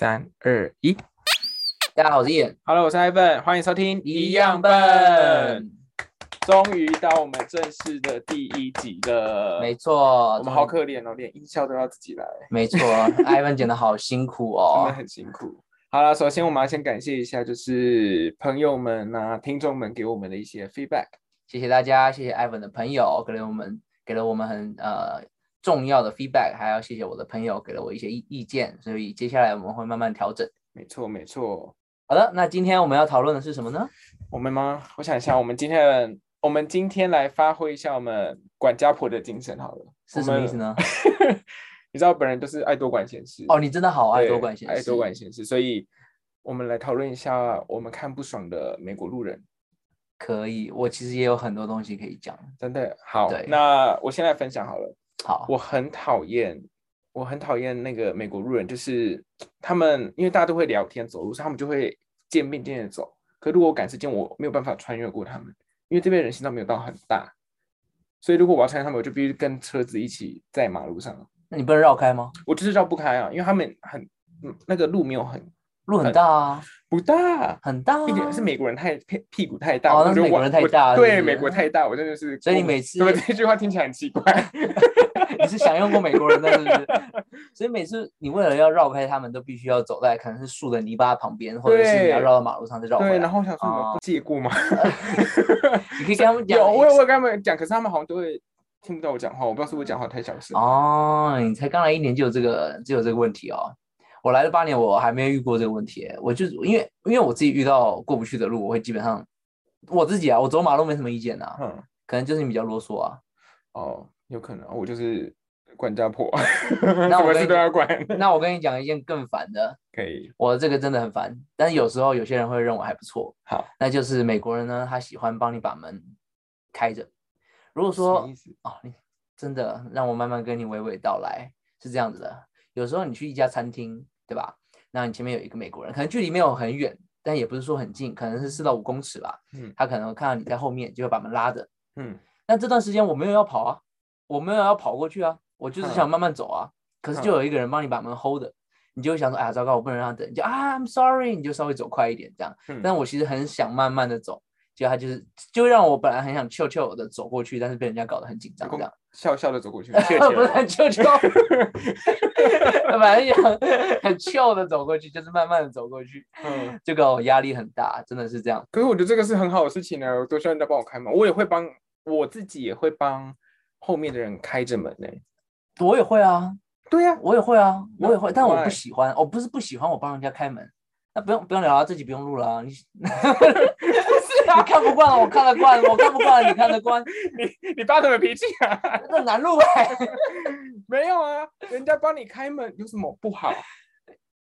三二一大家好，我是燕。，Hello，我是 Ivan，欢迎收听一样笨。终于到我们正式的第一集了，没错，我们好可怜哦，连音效都要自己来，没错，Ivan 剪的好辛苦哦真的哦。很辛苦。好了，首先我们要先感谢一下，就是朋友们啊、听众们给我们的一些 feedback。谢谢大家，谢谢 Ivan 的朋友给了我们给了我们很呃重要的 feedback，还要谢谢我的朋友给了我一些意意见，所以接下来我们会慢慢调整。没错，没错。好的，那今天我们要讨论的是什么呢？我们吗？我想一下，我们今天我们今天来发挥一下我们管家婆的精神好了。是什么意思呢？你知道本人都是爱多管闲事哦，你真的好爱多管闲事，爱多管闲事，所以我们来讨论一下我们看不爽的美国路人。可以。我其实也有很多东西可以讲。真的好，那我先来分享好了。好，我很讨厌，我很讨厌那个美国路人，就是他们因为大家都会聊天走路，所以他们就会渐变渐的走。可如果我赶时间，我没有办法穿越过他们，因为这边人行道没有到很大，所以如果我要穿越他们，我就必须跟车子一起在马路上，那你不能绕开吗？我就是绕不开啊，因为他们很嗯那个路没有很路很大啊，不大，很大、啊。并且是美国人太屁屁股太大，哦那是美国人太大对，美国太大，我真的是。所以你每次对？这句话听起来很奇怪。你是享用过美国人的，是不是？所以每次你为了要绕开他们，都必须要走在可能是树的泥巴旁边，或者是你要绕到马路上再绕回来。对，然后我想说，你们哦不借过吗？你可以跟他们讲，有，我有我有跟他们讲，可是他们好像都会听不到我讲话，我不知道是不是讲话太小声。哦，你才刚来一年就有这个就有这个问题哦。我来了八年，我还没有遇过这个问题。我就是因为因为我自己遇到过不去的路，我会基本上我自己啊，我走马路没什么意见啊，嗯，可能就是你比较啰嗦啊。哦，有可能，我就是管家婆，那我事都要管。那我跟你讲一件更烦的，可以，我这个真的很烦，但是有时候有些人会认为还不错。好，那就是美国人呢，他喜欢帮你把门开着。如果说意思？哦，你真的让我慢慢跟你娓娓道来，是这样子的。有时候你去一家餐厅，对吧？那你前面有一个美国人，可能距离没有很远，但也不是说很近，可能是四到五公尺吧。嗯他可能看到你在后面，就会把门拉着。嗯，那这段时间我没有要跑啊，我没有要跑过去啊，我就是想嗯慢慢走啊。可是嗯就有一个人帮你把门 hold 着，你就会想说，哎呀，糟糕，我不能让他等，你就啊，I'm sorry，你就稍微走快一点这样。嗯但我其实很想慢慢的走，结果他就是就让我本来很想悄悄的走过去，但是被人家搞得很紧张这样。笑笑的走过去，不切是很悄悄，反正想很翘的走过去，就是慢慢的走过去，嗯，这个我压力很大，真的是这样。可是我觉得这个是很好的事情呢，我都希望人家帮我开门，我也会帮我自己也会帮后面的人开着门呢。我也会啊，对呀，我也会啊，我也会，但我不喜欢，我不是不喜欢我帮人家开门，那不用不用聊了，这集不用录了啊，你你看不惯了，我看得惯，我看不惯，你看得惯，你你发什么脾气啊？那难录哎、没有啊，人家帮你开门有什么不好？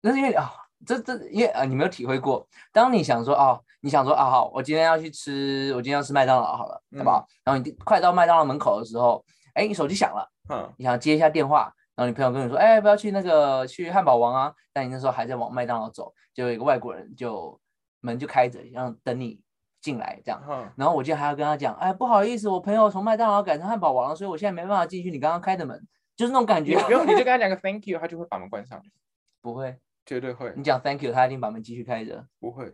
那是因为啊、这这因为啊、你没有体会过，当你想说哦，你想说啊好，我今天要去吃，我今天要吃麦当劳好了，好不好？然后你快到麦当劳门口的时候，哎，你手机响了，嗯，你想接一下电话，然后你朋友跟你说，哎，不要去那个去汉堡王啊，但你那时候还在往麦当劳走，就有一个外国人就门就开着，然后等你进来这样。嗯然后我就还要跟他讲，哎，不好意思，我朋友从麦当劳改成汉堡王了，所以我现在没办法进去你刚刚开的门，就是那种感觉。不用，你就跟他讲个 thank you，他就会把门关上，不会，绝对会你讲 thank you，他一定把门继续开着。不会？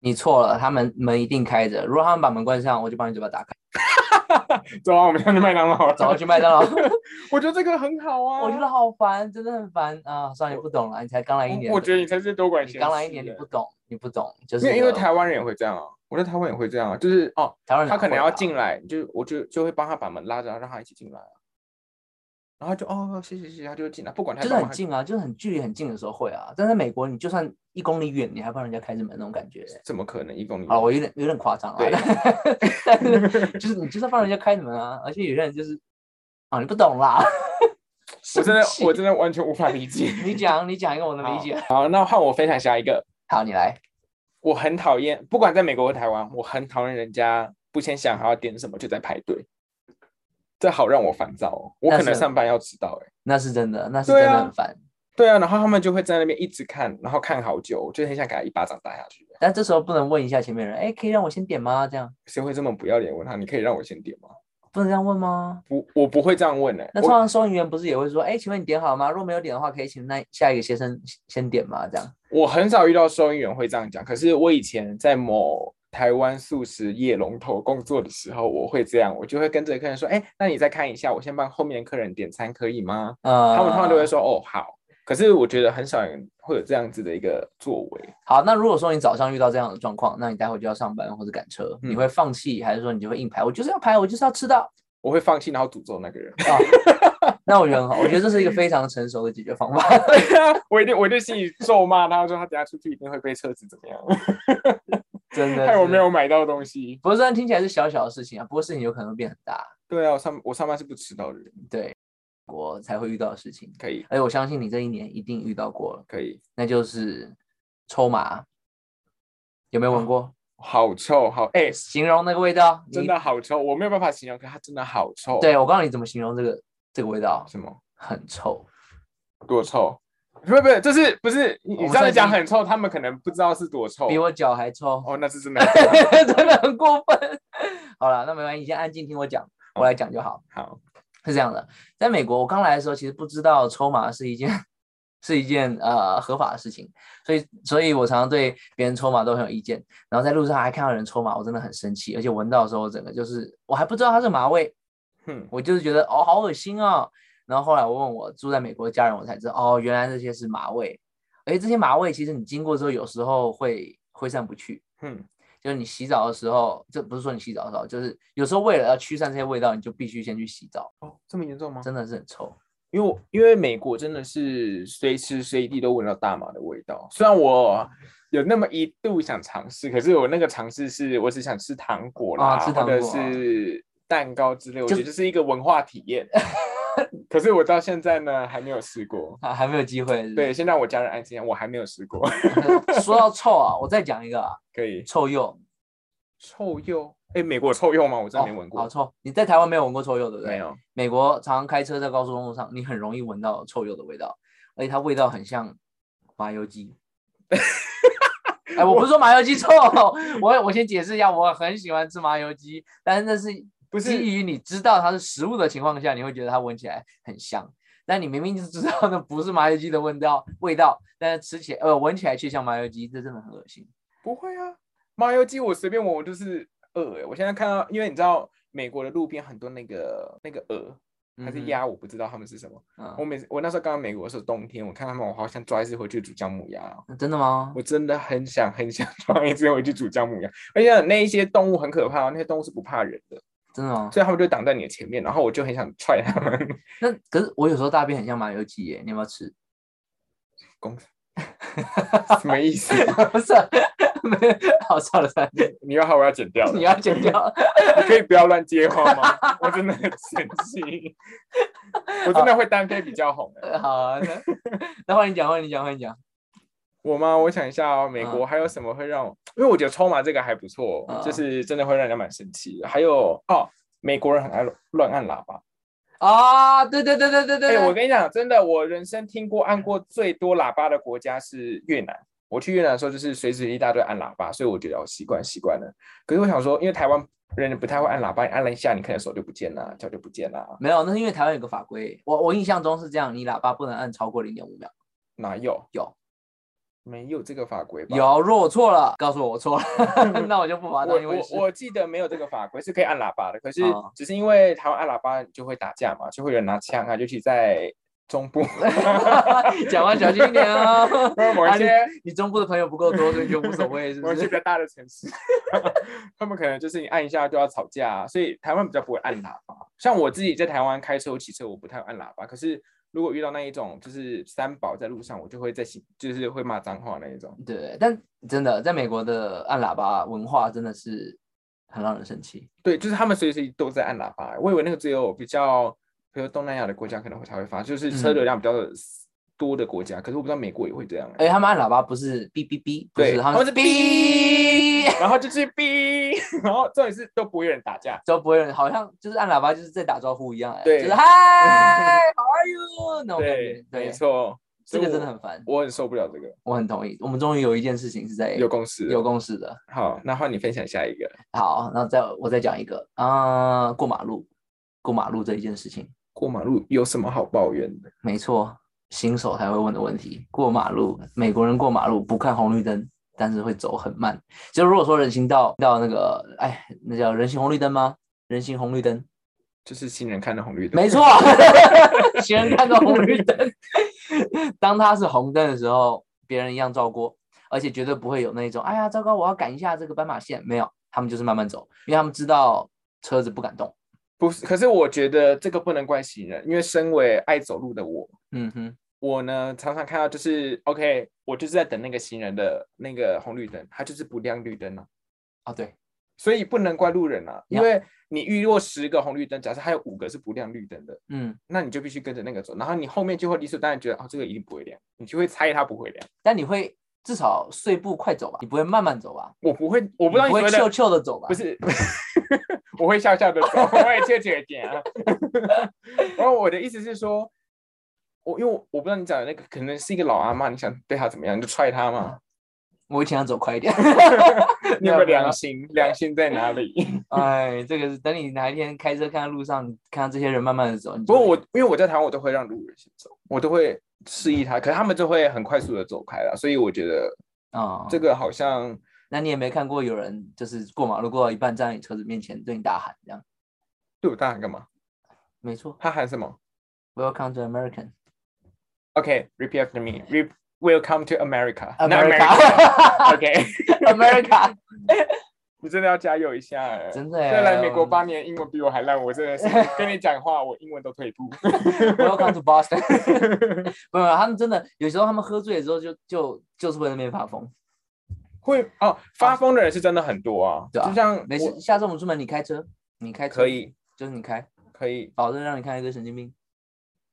你错了，他们门一定开着。如果他们把门关上，我就帮你嘴巴打开，走啊，我们先去麦当劳了。走去麦当劳。我觉得这个很好啊。我觉得好烦，真的很烦啊！算了，你不懂了，你才刚来一年。我我觉得你才是多管闲事。你刚来一年，你不懂，你不懂，就是因为因为台湾人也会这样啊，我觉得台湾也会这样啊，就是哦，台湾人他可能要进来，就我就就会帮他把门拉着，让他一起进来啊。然后就哦，谢谢谢谢，他就会进来，不管他就是很近啊，就是很距离很近的时候会啊，但在美国，你就算一公里远，你还帮人家开着门那种感觉。怎么可能一公里？啊，我有点有点夸张啊，对但是就是你就是要帮人家开着门啊，而且有些人就是啊，你不懂啦，我真的我真的完全无法理解。你讲你讲一个我能理解。好，那换我分享下一个。好，你来。我很讨厌，不管在美国或台湾，我很讨厌人家不先想好要点什么就在排队，这好让我烦躁哦。我可能上班要迟到哎、那是真的，那是真的很烦。对啊，然后他们就会在那边一直看，然后看好久，就很想给他一巴掌打下去。但这时候不能问一下前面人，哎，可以让我先点吗？这样谁会这么不要脸问他？你可以让我先点吗？不能这样问吗？不，我不会这样问的、那通常收银员不是也会说，哎，请问你点好了吗？如果没有点的话，可以请那下一个先生先点吗？这样。我很少遇到收银员会这样讲，可是我以前在某台湾素食业龙头工作的时候，我会这样，我就会跟着客人说，哎，那你再看一下，我先帮后面的客人点餐可以吗？嗯，他们通常都会说，哦，好。可是我觉得很少人会有这样子的一个作为。好，那如果说你早上遇到这样的状况，那你待会就要上班或者赶车，嗯你会放弃，还是说你就会硬排？我就是要排，我就是要吃到。我会放弃，然后诅咒那个人。啊，那我觉得很好，我觉得这是一个非常成熟的解决方法。对啊，我一定，我一定心里咒骂他，说他等下出去一定会被车子怎么样，真的，害我没有。买到东西。不过，虽然听起来是小小的事情啊，不过事情有可能会变很大。对啊，我上我上班是不迟到的人，对，我才会遇到的事情。可以而且我相信你这一年一定遇到过了，可以，那就是抽麻，有没有闻过？好臭，好哎、形容那个味道，真的好臭，我没有办法形容，可它真的好臭。，对我告诉你怎么形容这个这个味道，什么很臭。多臭？不是不是，就是不是你这样讲很臭，他们可能不知道是多臭。比我脚还臭，哦，那是真的。真的很过分。好了，那没关系，你先安静听我讲，我来讲就好。好，是这样的，在美国我刚来的时候，其实不知道抽麻是一件是一件呃合法的事情，所以所以我常常对别人抽麻都很有意见。然后在路上还看到人抽麻，我真的很生气，而且闻到的时候，我整个就是我还不知道它是麻味，哼，我就是觉得哦好恶心哦。然后后来我问我住在美国的家人，我才知道哦原来这些是麻味，而且这些麻味其实你经过之后，有时候会挥散不去。哼，就是你洗澡的时候，这不是说你洗澡的时候，就是有时候为了要驱散这些味道，你就必须先去洗澡，哦，这么严重吗？真的是很臭。因为我因为美国真的是随时随地都闻到大麻的味道，虽然我有那么一度想尝试，可是我那个尝试是我只想吃糖果啦，啊吃糖或者果是蛋糕之类，我就觉得就是一个文化体验。可是我到现在呢还没有试过。啊，还没有机会。是不对，是，先让我家人安心，我还没有试过。说到臭啊，我再讲一个啊，可以，臭鼬。臭鼬，哎，美国有臭鼬吗？我真的没哦闻过。好臭！你在台湾没有闻过臭鼬，对不对？没。有。美国常常开车在高速公路上，你很容易闻到臭鼬的味道，而且它味道很像麻油鸡。哎，我不是说麻油鸡臭，我我先解释一下，我很喜欢吃麻油鸡，但是那是不是基于你知道它是食物的情况下，你会觉得它闻起来很香。但你明明就知道那不是麻油鸡的味道，味道，但是吃起来呃闻起来却像麻油鸡，这真的很恶心。不会啊，麻油鸡我随便闻我就是鹅、欸。我现在看到，因为你知道美国的路边很多那个那个鹅还是鸭，我不知道它们是什么。嗯我每次我那时候刚到美国的时候，冬天我看他们，我好想抓一只回去煮姜母鸭哦。真的吗？我真的很想很想 抓一只回去煮姜母鸭，而且那一些动物很可怕哦，那些动物是不怕人的，真的吗？所以他们就挡在你的前面，然后我就很想踹他们。那可是我有时候大便很像麻油鸡耶，你要不要吃？公 什么意思？不是，没有，好笑了算了，你要好，我要剪掉了。你要剪掉。你可以不要乱接话吗？我真的很生气，我真的会单飞比较红欸。呃好啊，那那换你讲，换你讲，换你讲。我吗？我想一下哦，美国嗯还有什么会让我？因为我觉得抽麻这个还不错，嗯就是真的会让人家蛮生气的。还有哦，美国人很爱乱按喇叭。啊，对对对对对对我跟你讲，真的，我人生听过按过最多喇叭的国家是越南。我去越南的时候，就是随时一大堆按喇叭，所以我觉得我习惯习惯了。可是我想说，因为台湾人不太会按喇叭，你按了一下，你可能手就不见了，脚就不见了。没有，那是因为台湾有个法规，我我印象中是这样，你喇叭不能按超过零点五秒。哪有？有没有这个法规吧？有，如果我错了，告诉我我错了 那我就不把它我当一回事。我我记得没有这个法规是可以按喇叭的，可是哦只是因为台湾按喇叭就会打架嘛，就会有人拿枪啊，尤其在中部，讲话小心一点哦。啊你某一些你中部的朋友不够多，所以就无所谓，是不是？某一些比较大的城市，他们可能就是你按一下就要吵架啊、所以台湾比较不会按喇叭。像我自己在台湾开车、我骑车，我不太会按喇叭，可是如果遇到那一种就是三宝在路上，我就会在心就是会骂脏话那一种。对，但真的在美国的按喇叭文化真的是很让人生气。对，就是他们随时都在按喇叭。我以为那个只有比较，比如东南亚的国家可能会才会发，就是车嗯流量比较多的国家。可是我不知道美国也会这样、而且他们按喇叭不是哔哔哔，不对他们是哔，然后就是哔，然后重点是都不会有人打架。都不会有人，好像就是按喇叭就是在打招呼一样，就是嗨，How are you 那种感对觉，，对没，错，这个真的很烦，我很受不了这个。我很同意。我们终于有一件事情是在有共识有共识的。好，那换你分享下一个。好，那再我再讲一个啊、过马路，过马路这一件事情。过马路有什么好抱怨的？没错，新手才会问的问题。过马路，美国人过马路不看红绿灯，但是会走很慢。就如果说人行道到那个，哎，那叫人行红绿灯吗？人行红绿灯，就是行人看的红绿灯。没错，行人看到红绿灯，当它是红灯的时候，别人一样照过，而且绝对不会有那种，哎呀，糟糕，我要赶一下这个斑马线。没有，他们就是慢慢走，因为他们知道车子不敢动。不是，可是我觉得这个不能怪行人，因为身为爱走路的我，嗯哼，我呢常常看到就是 OK，我就是在等那个行人的那个红绿灯，他就是不亮绿灯啊。啊，对，所以不能怪路人啊，因为你遇过十个红绿灯，假设还有五个是不亮绿灯的，嗯，那你就必须跟着那个走，然后你后面就会理所当然觉得哦，这个一定不会亮，你就会猜它不会亮。但你会至少碎步快走吧，你不会慢慢走吧？我不会，我不知道你不会悄悄的走吧？不，是，我会笑笑的走，我会切切点啊。然后我的意思是说，我因为我我不知道你讲的那个可能是一个老阿妈，你想对她怎么样，你就踹她嘛。我以前要走快一点。你有没有良心？良心在哪里？哎，这个是等你哪一天开车看到路上，看到这些人慢慢的走，不过我因为我在台湾，我都会让路人先走，我都会示意他，可是他们就会很快速的走开了，所以我觉得啊，这个好像那你也没看过有人就是过马路过到一半站在你车子面前对你大喊这样？对我大喊干嘛？没错他喊什么，Welcome to American。？OK，repeat after me. Re- Welcome to America. America OK，America，你真的要加油一下欸。真的耶再来美国八年，英文比我还烂，我真的是跟你讲话，我英文都退步。Welcome to Boston 没有，他们真的有时候他们喝醉了之后就就就是会在那边发疯。会哦，发疯的人是真的很多啊，对啊就像没事，下次我们出门你开车，你开车可，以就是你开，可以，保证让你看一个神经病。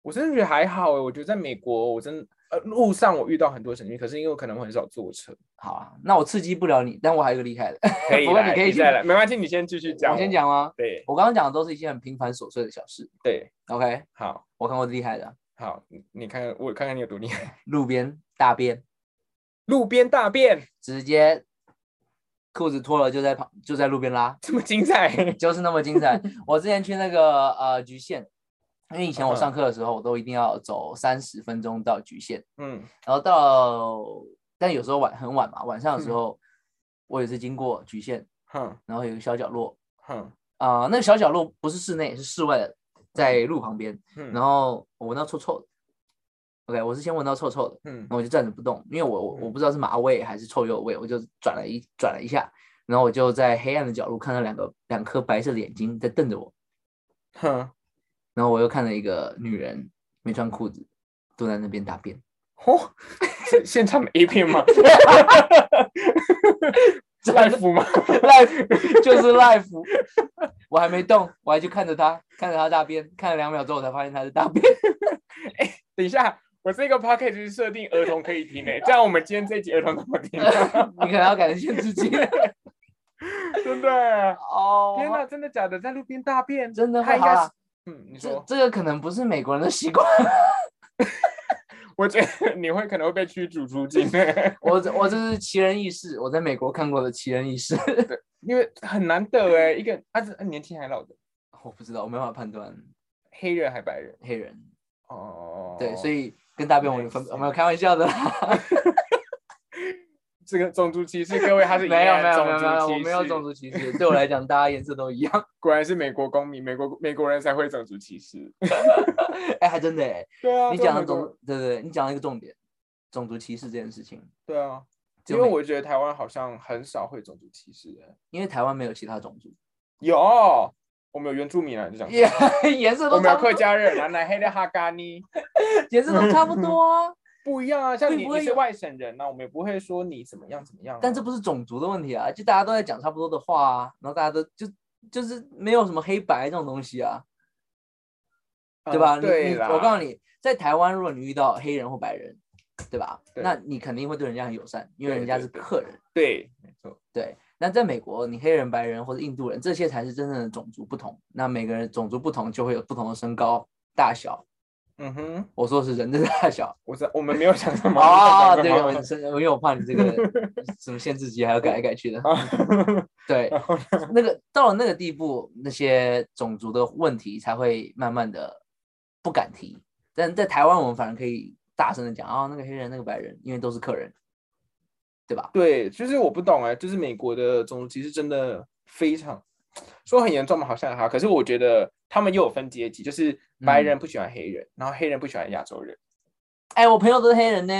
我真的觉得还好欸，我觉得在美国，我真呃路上我遇到很多神经病，可是因为我可能会很少坐车，好啊，那我刺激不了你，但我还有厉害的。可以来，不过你可以去再来，没关系，你先继续讲，我先，讲吗？对我刚刚讲的都是一些很平凡琐碎的小事。对，OK，好我看过厉害的，好，你你看看我看看你有多厉害，路边大便，路边大便直接裤子脱了就在旁就在路边拉，这么精彩，就是那么精彩。我之前去那个呃局限，因为以前我上课的时候，我都一定要走三十分钟到局限，嗯。然后到但有时候晚很晚嘛，晚上的时嗯。候，我也是经过局限，哼。然后有一个小角落哼。啊、那个小角落不是室内，是室外的，在路旁边，嗯，然后我闻到臭臭的。OK，我是先闻到臭臭的，嗯。然后我就站着不动，因为我我不知道是麻味还是臭鼬味，我就转了一转了一下，然后我就在黑暗的角落看到两个两颗白色的眼睛在瞪着我，哼，然后我又看了一个女人没穿裤子坐在那边大便，哦，是现场的 A 片吗？live 吗？life 就是 life，我还没动，我还去看着她，看着她大便，看了两秒之后我才发现她是大便，等一下，我这个 p o c k e t 是设定儿童可以听诶，这样我们今天这一集儿童怎么听？你可能要改成限制级真的？哦。天哪，真的假的？在路边大便？真的他应该是会好啦，嗯，你说，这个可能不是美国人的习惯。我觉得你会可能会被驱逐出境，我这我这是奇人异事，我在美国看过的奇人异事。因为很难得哎，一个他是年轻还老的我不知道，我没办法判断黑人还白人黑人。哦，对，所以跟大便我有分，没我没有开玩笑的啦。这个种族歧视，各位他是没有没有没有没有，我没有种族歧视。对我来讲，大家颜色都一样。果然是美国公民，美国美国人才会种族歧视。哎，还真的哎，对啊，你讲的种，对对，对你讲了一个重点，种族歧视这件事情，对啊，因为我觉得台湾好像很少会种族歧视的。因为台湾没有其他种族，有，我们有原住民啊，就讲颜颜色我们有客家人，蓝蓝黑的哈嘎尼颜色都差不多啊。不一样啊。像你你是外省人啊，我们也不会说你怎么样怎么样啊。但这不是种族的问题啊，就大家都在讲差不多的话啊，然后大家都就就是没有什么黑白这种东西啊。对吧？对啦，我告诉你，在台湾，如果你遇到黑人或白人，对吧？对那你肯定会对人家很友善，因为人家是客人。对，没错，对，那在美国，你黑人、白人或者印度人，这些才是真正的种族不同。那每个人种族不同，就会有不同的身高、大小，嗯哼，我说的是人的大小。我知道我们没有想什么。啊，对，我是因为我怕你这个 什么限制级还要改来改去的。对，那个到了那个地步，那些种族的问题才会慢慢的不敢提。但在台湾，我们反而可以大声的讲啊、那个黑人，那个白人，因为都是客人，对吧？对，就是我不懂哎，就是美国的种族歧视真的非常说很严重嘛，好像还好，可是我觉得他们又有分阶级，就是白嗯人不喜欢黑人，然后黑人不喜欢亚洲人。哎，我朋友都是黑人呢。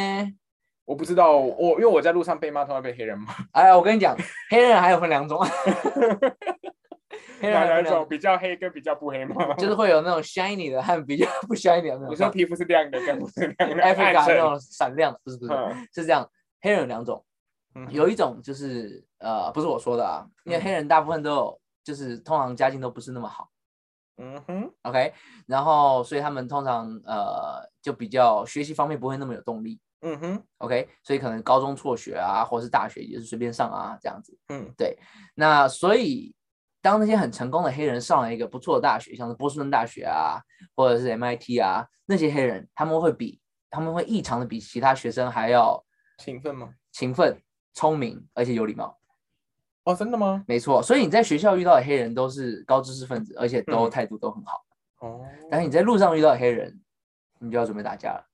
我不知道，我因为我在路上被骂，通常被黑人骂。哎，我跟你讲，黑人还有分两种，黑人两哪两种种，比较黑跟比较不黑吗？就是会有那种 shiny 的和比较不 shiny 的。你说皮肤是亮的跟不是亮的，Africa 那种闪亮的，不是不是，嗯是这样。黑人有两种，嗯有一种就是呃，不是我说的啊，因为嗯黑人大部分都有，就是通常家境都不是那么好。嗯哼，，OK，然后所以他们通常呃就比较学习方面不会那么有动力。嗯哼，，OK，所以可能高中辍学啊，或是大学也是随便上啊这样子。嗯。对。那所以当那些很成功的黑人上了一个不错的大学，像是波士顿大学啊，或者是 MIT 啊，那些黑人他们会比他们会异常的比其他学生还要勤奋吗？勤奋、聪明，而且有礼貌。哦，真的吗？没错，所以你在学校遇到的黑人都是高知识分子，而且都嗯态度都很好。哦，但是你在路上遇到的黑人，你就要准备打架了。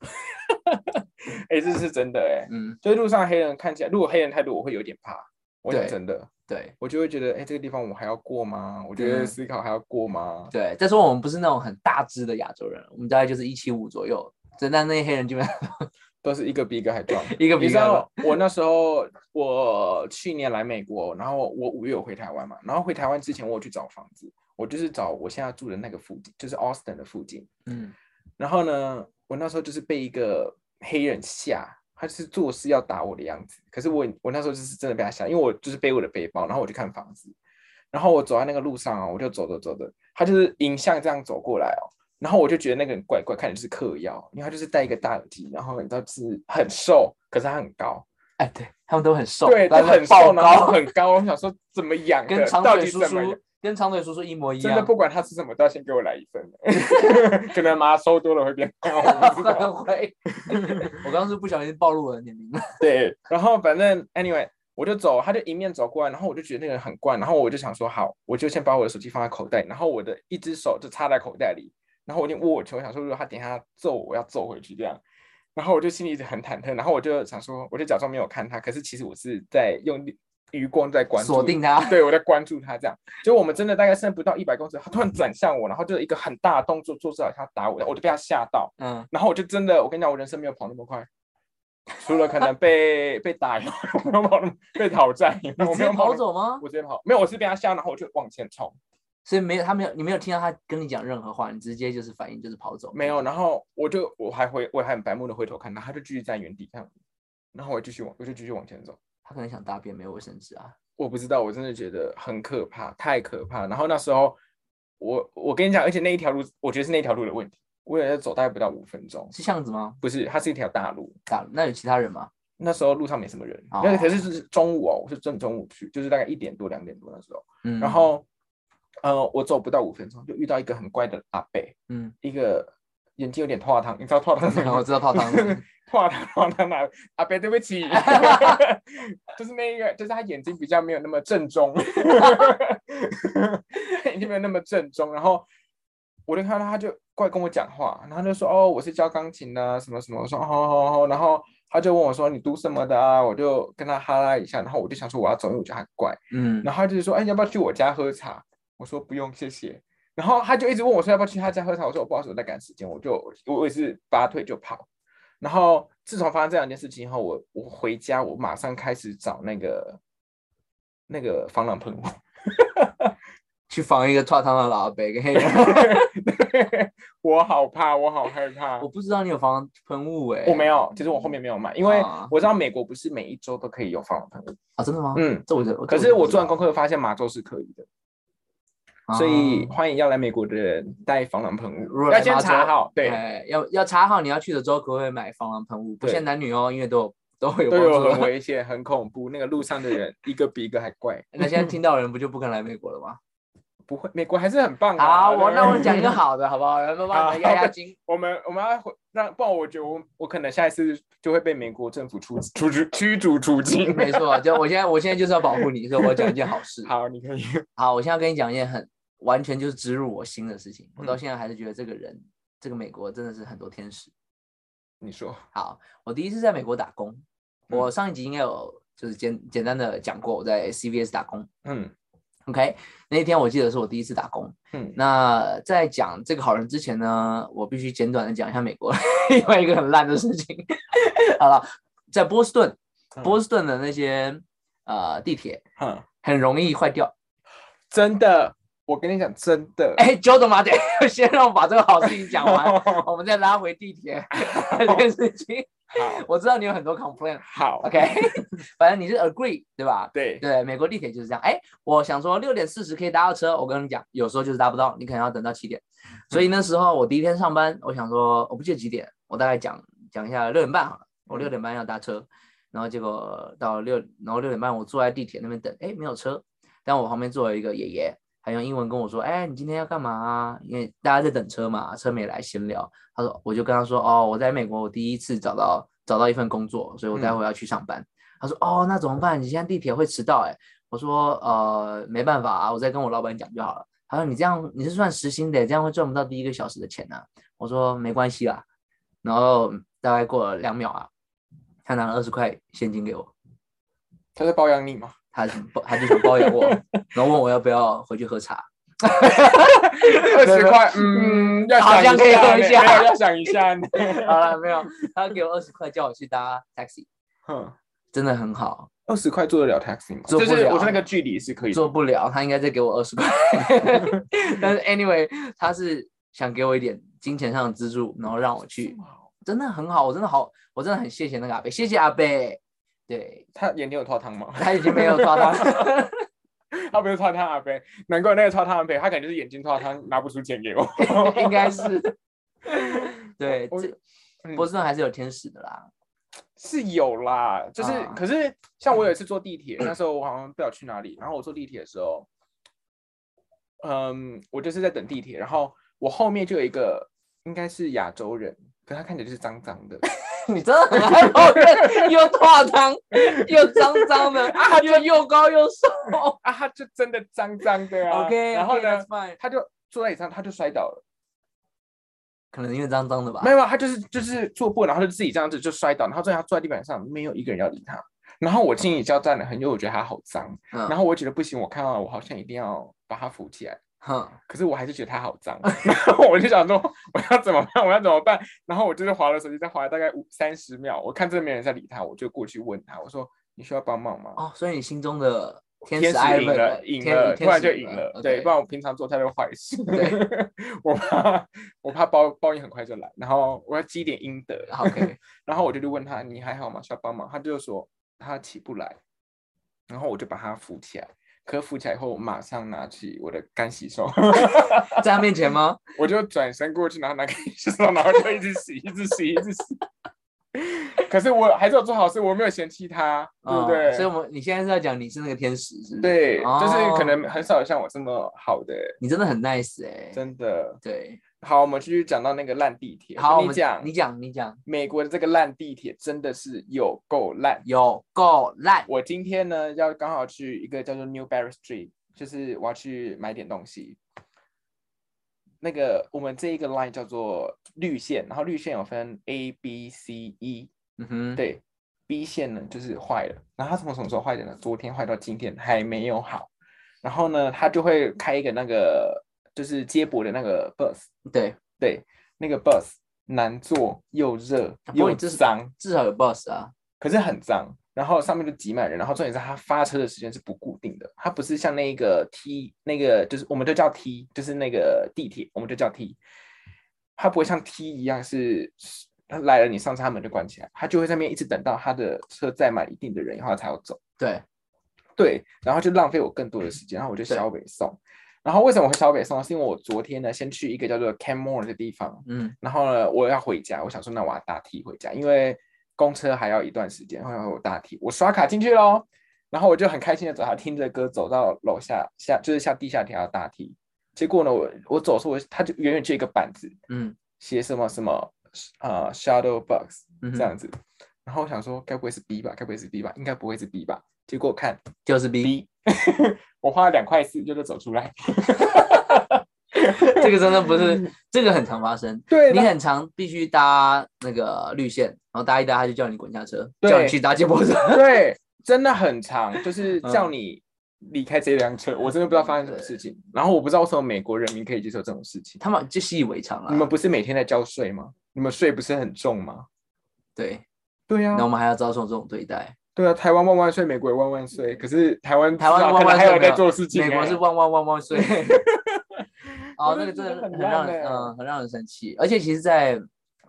哎，这是真的哎，嗯，所以路上黑人看起来，如果黑人态度，我会有点怕。我讲真的，对我就会觉得，哎，这个地方我还要过吗？我觉得嗯思考还要过吗？对。再说我们不是那种很大只的亚洲人，我们大概就是一七五左右。真的那些黑人基本上都是一个比一个还壮。一个比一个你知道我那时候，我去年来美国，然后我五月有回台湾嘛，然后回台湾之前我有去找房子，我就是找我现在住的那个附近，就是 Austin 的附近。嗯然后呢，我那时候就是被一个黑人吓，他就是做事要打我的样子。可是我我那时候就是真的被他吓，因为我就是背我的背包，然后我去看房子，然后我走在那个路上哦，我就走着走着，他就是迎向这样走过来哦，然后我就觉得那个人怪怪，看着就是嗑药，因为他就是戴一个大耳机，然后你知道是很瘦，可是他很高，哎，对他们都很瘦，对，但是很爆瘦，然后高，很高，我想说怎么养的，跟长到腿叔叔？跟长腿叔叔一模一样。真的不管他吃什么，都要先给我来一份。可能麻收多了会变高，我刚刚是不小心暴露我的年龄了。对，然后反正 anyway，我就走，他就迎面走过来，然后我就觉得那个人很怪，然后我就想说好，我就先把我的手机放在口袋，然后我的一只手就插在口袋里，然后我就握我球想说如果他等一下揍我，我要揍回去这样，然后我就心里一直很忐忑，然后我就想说，我就假装没有看他，可是其实我是在用余光在关注锁定他，对，我在关注他这样，结果我们真的大概剩不到一百公尺，他突然转向我，然后就一个很大的动作做出来，他打我，我就被他吓到，嗯，然后我就真的，我跟你讲，我人生没有跑那么快，除了可能被 被打以外，我没有跑那么被讨债我没有，跑走吗？我直接跑，没有，我是被他吓，然后我就往前冲，所以没有他没有你没有听到他跟你讲任何话，你直接就是反应就是跑走。没有，然后我就我还回我还很白目的回头看他，他就继续在原地这样，然后我继续往我就继续往前走。他可能想大便，没有卫生纸啊。我不知道，我真的觉得很可怕，太可怕。然后那时候我我跟你讲，而且那一条路，我觉得是那条路的问题。我也在走大概不到五分钟，是巷子吗？不是，它是一条大路。大那有其他人吗？那时候路上没什么人，哦那个可是是中午哦，我是正中午去，就是大概一点多两点多那时候。嗯，然后呃，我走不到五分钟就遇到一个很怪的阿伯，嗯，一个眼睛有点透汤，你知道透汤吗？我知道泡汤透 汤透汤哪？阿伯对不起，就是那个，就是他眼睛比较没有那么正宗，眼睛没有那么正宗，然后。我就看到他就过来跟我讲话，然后他就说哦我是教钢琴的、啊、什么什么，我说好好好，然后他就问我说你读什么的啊？我就跟他哈拉一下，然后我就想说我要走，因为我觉得他很怪，嗯，然后他就说哎要不要去我家喝茶？我说不用谢谢，然后他就一直问我说要不要去他家喝茶，我说我不好意思我在赶时间，我就我也是拔腿就跑，然后自从发生这两件事情以后，我我回家我马上开始找那个那个防狼喷雾。去防一个抓汤的老阿伯跟黑人。我好怕，我好害怕我。不知道你有防喷雾哎，我没有，其实我后面没有买，因为啊我知道美国不是每一周都可以有防狼喷雾。啊，真的吗？嗯，这我就可是我做完功课，课发现马州是可以的，所以啊欢迎要来美国的人带防狼喷如雾，要先查好，对，哎要要查好你要去的州可不可以买防狼喷雾，不限男女哦，因为都有 都会有都有。很危险、很恐怖，那个路上的人 一个比一个还怪。那现在听到的人不就不肯来美国了吗？不会，美国还是很棒的。好，我那我讲一个好的，好不好？然后帮你的压压惊。我们我们要回让，不然我觉得我我可能下一次就会被美国政府出出驱驱逐出境。没错，就我现在我现在就是要保护你，所以我讲一件好事。好，你可以。好，我现在要跟你讲一件很完全就是植入我心的事情。我到嗯现在还是觉得这个人，这个美国真的是很多天使。你说，好，我第一次在美国打工，嗯我上一集应该有就是简简单的讲过我在 CVS 打工。嗯 OK，那一天我记得是我第一次打工。嗯，那在讲这个好人之前呢，我必须简短的讲一下美国 另外一个很烂的事情。好了，在波士顿，嗯波士顿的那些呃地铁哼，很容易坏掉。真的，我跟你讲，真的。哎 j o 马姐，先让我把这个好事情讲完，我们再拉回地铁这件事情。好，我知道你有很多 complaint。好 OK，反正你是 agree 对吧？对，对，美国地铁就是这样。哎，我想说六点四十可以搭到车，我跟你讲，有时候就是搭不到，你可能要等到七点。所以那时候我第一天上班，我想说，我不记得几点，我大概讲讲一下六点半好了。我六点半要搭车，然后结果到六，然后六点半我坐在地铁那边等，哎，没有车，但我旁边坐了一个爷爷，还用英文跟我说，哎，你今天要干嘛啊？因为大家在等车嘛，车没来闲聊。他说，我就跟他说，哦，我在美国，我第一次找到找到一份工作，所以我待会要去上班。他说，哦，那怎么办？你现在地铁会迟到、哎。我说呃没办法啊，我再跟我老板讲就好了。他说你这样你是算时薪的，这样会赚不到第一个小时的钱啊。我说没关系啦。然后大概过了两秒啊，他拿了二十块现金给我，他在包养你吗？他是包他就想包养我，然后问我要不要回去喝茶。二十块，嗯，要想好像可以下呢喝一 下要想一下。好了，没有，他给我二十块叫我去搭 taxi，哼，真的很好，二十块做得了 taxi 吗？做不就是我说那个距离是可以做不了，他应该再给我二十块。但是 anyway，他是想给我一点金钱上的资助，然后让我去，真的很好，我真的好，我真的很谢谢那个阿贝，谢谢阿贝。对他眼睛有泡汤吗？他已经没有抓到，他不是泡汤阿飞，难怪那个泡汤阿飞，他可能就是眼睛泡汤拿不出钱给我。应该是。对，我这嗯波士顿还是有天使的啦。是有啦，就是、啊可是像我有一次坐地铁，那时候我好像不知道去哪里，然后我坐地铁的时候，嗯，我就是在等地铁，然后我后面就有一个应该是亚洲人，可他看起来就是脏脏的，你真的很爱抱怨，又化汤，又脏脏的，又又高又瘦。啊，他就真的脏脏的啊。OK，然后呢他就坐在椅上，他就摔倒了。可能因为脏脏的吧没。有，他就是就是坐不稳，然后就自己这样子就摔倒，然后最后他坐在地板上，没有一个人要理他。然后我心里交战了很久，我觉得他好脏，嗯，然后我觉得不行，我看到了我好像一定要把他扶起来。哼，可是我还是觉得他好脏，然后我就想说我要怎么办？我要怎么办？然后我就是划了手机，再划了大概五三十秒，我看真的没人在理他，我就过去问他，我说你需要帮忙吗？哦，所以你心中的天天使使赢了，赢了，突天使然就赢了。对不然我平常做太多坏事，对 我怕我怕报报应很快就来，然后我要积点阴德。OK，然后我就去问他你还好吗？需要帮忙？他就说他起不来，然后我就把他扶起来。可扶起来以后，我马上拿起我的干洗手，在他面前吗？我就转身过去，然后拿干洗手，然后就一直洗，一直洗，一直洗。可是我还是有做好事，我没有嫌弃他，对不哦对？所以，我们你现在是在讲你是那个天使，是不是？，对，就是可哦能很少有像我这么好的，你真的很 nice 哎。真的。对，好，我们继续讲到那个烂地铁。好，你讲，你讲，你讲，美国的这个烂地铁真的是有够烂。有够烂。我今天呢要刚好去一个叫做 Newberry Street，就是我要去买点东西。那个我们这一个 line 叫做绿线，然后绿线有分 A、B、C、E，嗯哼，对，B 线呢就是坏了，然后它从什么时候坏的呢？昨天坏到今天还没有好，然后呢，它就会开一个那个就是接驳的那个 bus，对，对，那个 bus 难坐又热又不过你这是脏，至少有 boss 啊。可是很脏，然后上面就挤满人，然后重点是它发车的时间是不固定的，它不是像那个 T 那个就是我们就叫 T，就是那个地铁我们就叫 T，它不会像 T 一样是它来了你上车他门就关起来，他就会在那边一直等到他的车载满一定的人以后他才要走，对，对，然后就浪费我更多的时间，然后我就对。小北送。然后为什么会小北送？是因为我昨天呢，先去一个叫做 Canmore 的地方，嗯，然后呢，我要回家，我想说那我要搭梯回家，因为公车还要一段时间，后来我搭梯，我刷卡进去喽。然后我就很开心的走下，听着歌走到楼下下，就是下地下铁要搭梯。结果呢，我我走的时候，我他就远远就一个板子，嗯写什么什么呃 shadow box 嗯这样子。然后我想说，该不会是 B 吧？该不会是 B 吧？应该不会是 B 吧？结果看就是 B，B，我花了两块四就是走出来。这个真的不是，这个很常发生。对，你很常必须搭那个绿线，然后搭一搭他就叫你滚下车，叫你去搭接驳车。对，真的很长，就是嗯叫你离开这辆车，我真的不知道发生什么事情。然后我不知道为什么美国人民可以接受这种事情。他们就习以为常了。你们不是每天在交税吗？你们税不是很重吗？对，对呀、那我们还要遭受这种对待。对啊，台湾万万岁，美国也万万岁。可是台湾台湾万万岁做事情、欸美国是万万万万岁。哦，我那个真的很让人嗯很让人生气，而且其实，在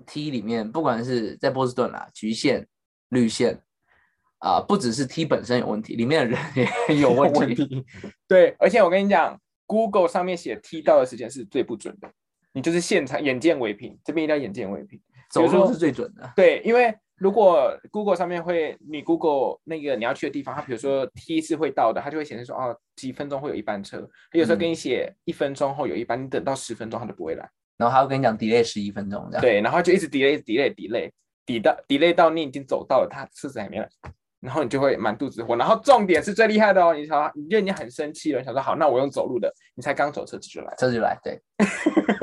T 里面，不管是在波士顿啦、局限、绿线啊、不只是 T 本身有问题，里面的人也 很有问题。题。对，而且我跟你讲，Google 上面写 T 到的时间是最不准的，你就是现场眼见为凭，这边一定要眼见为凭。走路是最准的。对，因为如果 Google 上面会，你 Google 那个你要去的地方，它比如说 T 是会到的，它就会显示说哦几分钟会有一班车，它有时候嗯给你写一分钟后有一班，你等到十分钟它就不会来。然后它会跟你讲 delay 十一分钟这样。对，然后就一直 delay delay delay delay 到 delay 到你已经走到了，它车子还没来，然后你就会满肚子火。然后重点是最厉害的哦，你想你就已经很生气了，你想说好，那我用走路的，你才刚走车子就来。车子就来，对，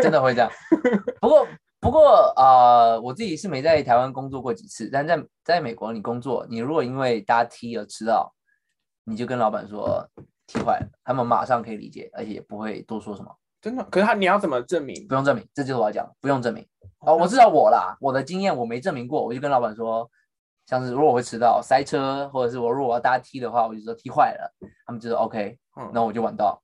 真的会这样。不过，不过，呃，我自己是没在台湾工作过几次，但在在美国，你工作，你如果因为搭 T 而迟到，你就跟老板说 T 坏了，他们马上可以理解，而且也不会多说什么，真的，可是他你要怎么证明不？用证明，这就是我要讲，不用证明。哦，我知道我啦，我的经验我没证明过，我就跟老板说，像是如果我会迟到、塞车，或者是我如果要搭 T 的话，我就说 T 坏了，他们就说 OK，嗯那我就晚到，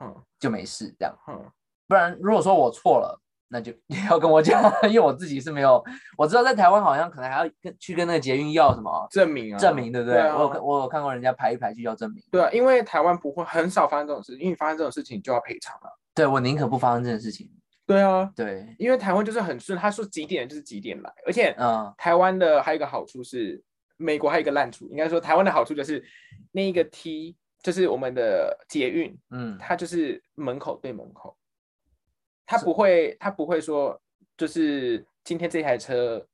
嗯就没事这样。嗯，不然如果说我错了，那就也 要跟我讲，因为我自己是没有，我知道在台湾好像可能还要跟去跟那个捷运要什么证明啊，证明，对不对？对啊我有看我有看过人家排一排去要证明，对啊，因为台湾不会很少发生这种事，因为发生这种事情就要赔偿了。对我宁可不发生这种事情。对啊，对，因为台湾就是很顺，他说几点就是几点来，而且嗯，台湾的还有一个好处是，美国还有一个烂处，应该说台湾的好处就是那一个 T 就是我们的捷运，嗯，它就是门口对门口，它不会，他不会说就是今天这台车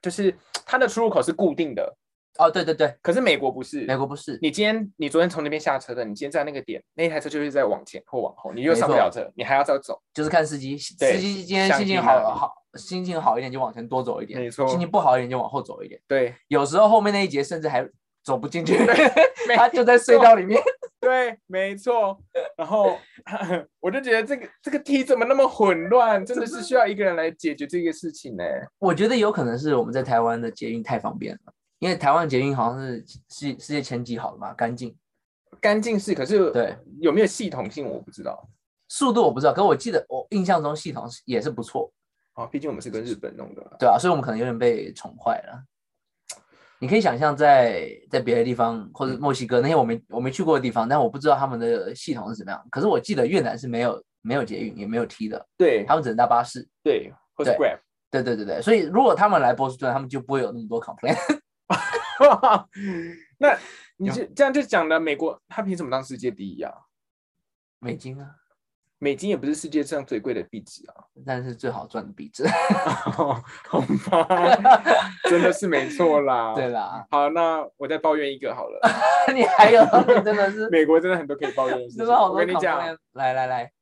就是它的出入口是固定的，哦，对对对，可是美国不是，美国不是，你今天你昨天从那边下车的，你今天在那个点，那一台车就是在往前或往后，你又上不了车，你还要再走。就是看司机，司机今天心情好好，心情好一点就往前多走一点，没错心情不好一点就往后走一点，对有时候后面那一节甚至还走不进去，没他就在隧道里面。对，没错。然后 我就觉得这个这个题怎么那么混乱，真的是需要一个人来解决这个事情呢。我觉得有可能是我们在台湾的捷运太方便了，因为台湾捷运好像是世世界前几好的嘛，干净，干净是，可是对有没有系统性我不知道。速度我不知道，可我记得我印象中系统是也是不错，哦，毕竟我们是跟日本弄的啦。对啊，所以我们可能有点被宠坏了。你可以想象在在别的地方或者嗯墨西哥那些我没我没去过的地方，但我不知道他们的系统是怎么样。可是我记得越南是没有没有捷运也没有 T 的，对他们只能搭巴士。对，或者对 Grab。对对对对，所以如果他们来波士顿，他们就不会有那么多 complaint。那你就这样就讲了，美国他凭什么当世界第一啊？美金啊，美金也不是世界上最贵的币值啊。但是最好赚的币值。好吧，真的是没错啦。对啦，好，那我再抱怨一个好了。你还有你真的是美国真的很多可以抱怨的事情。我跟你讲。来来来，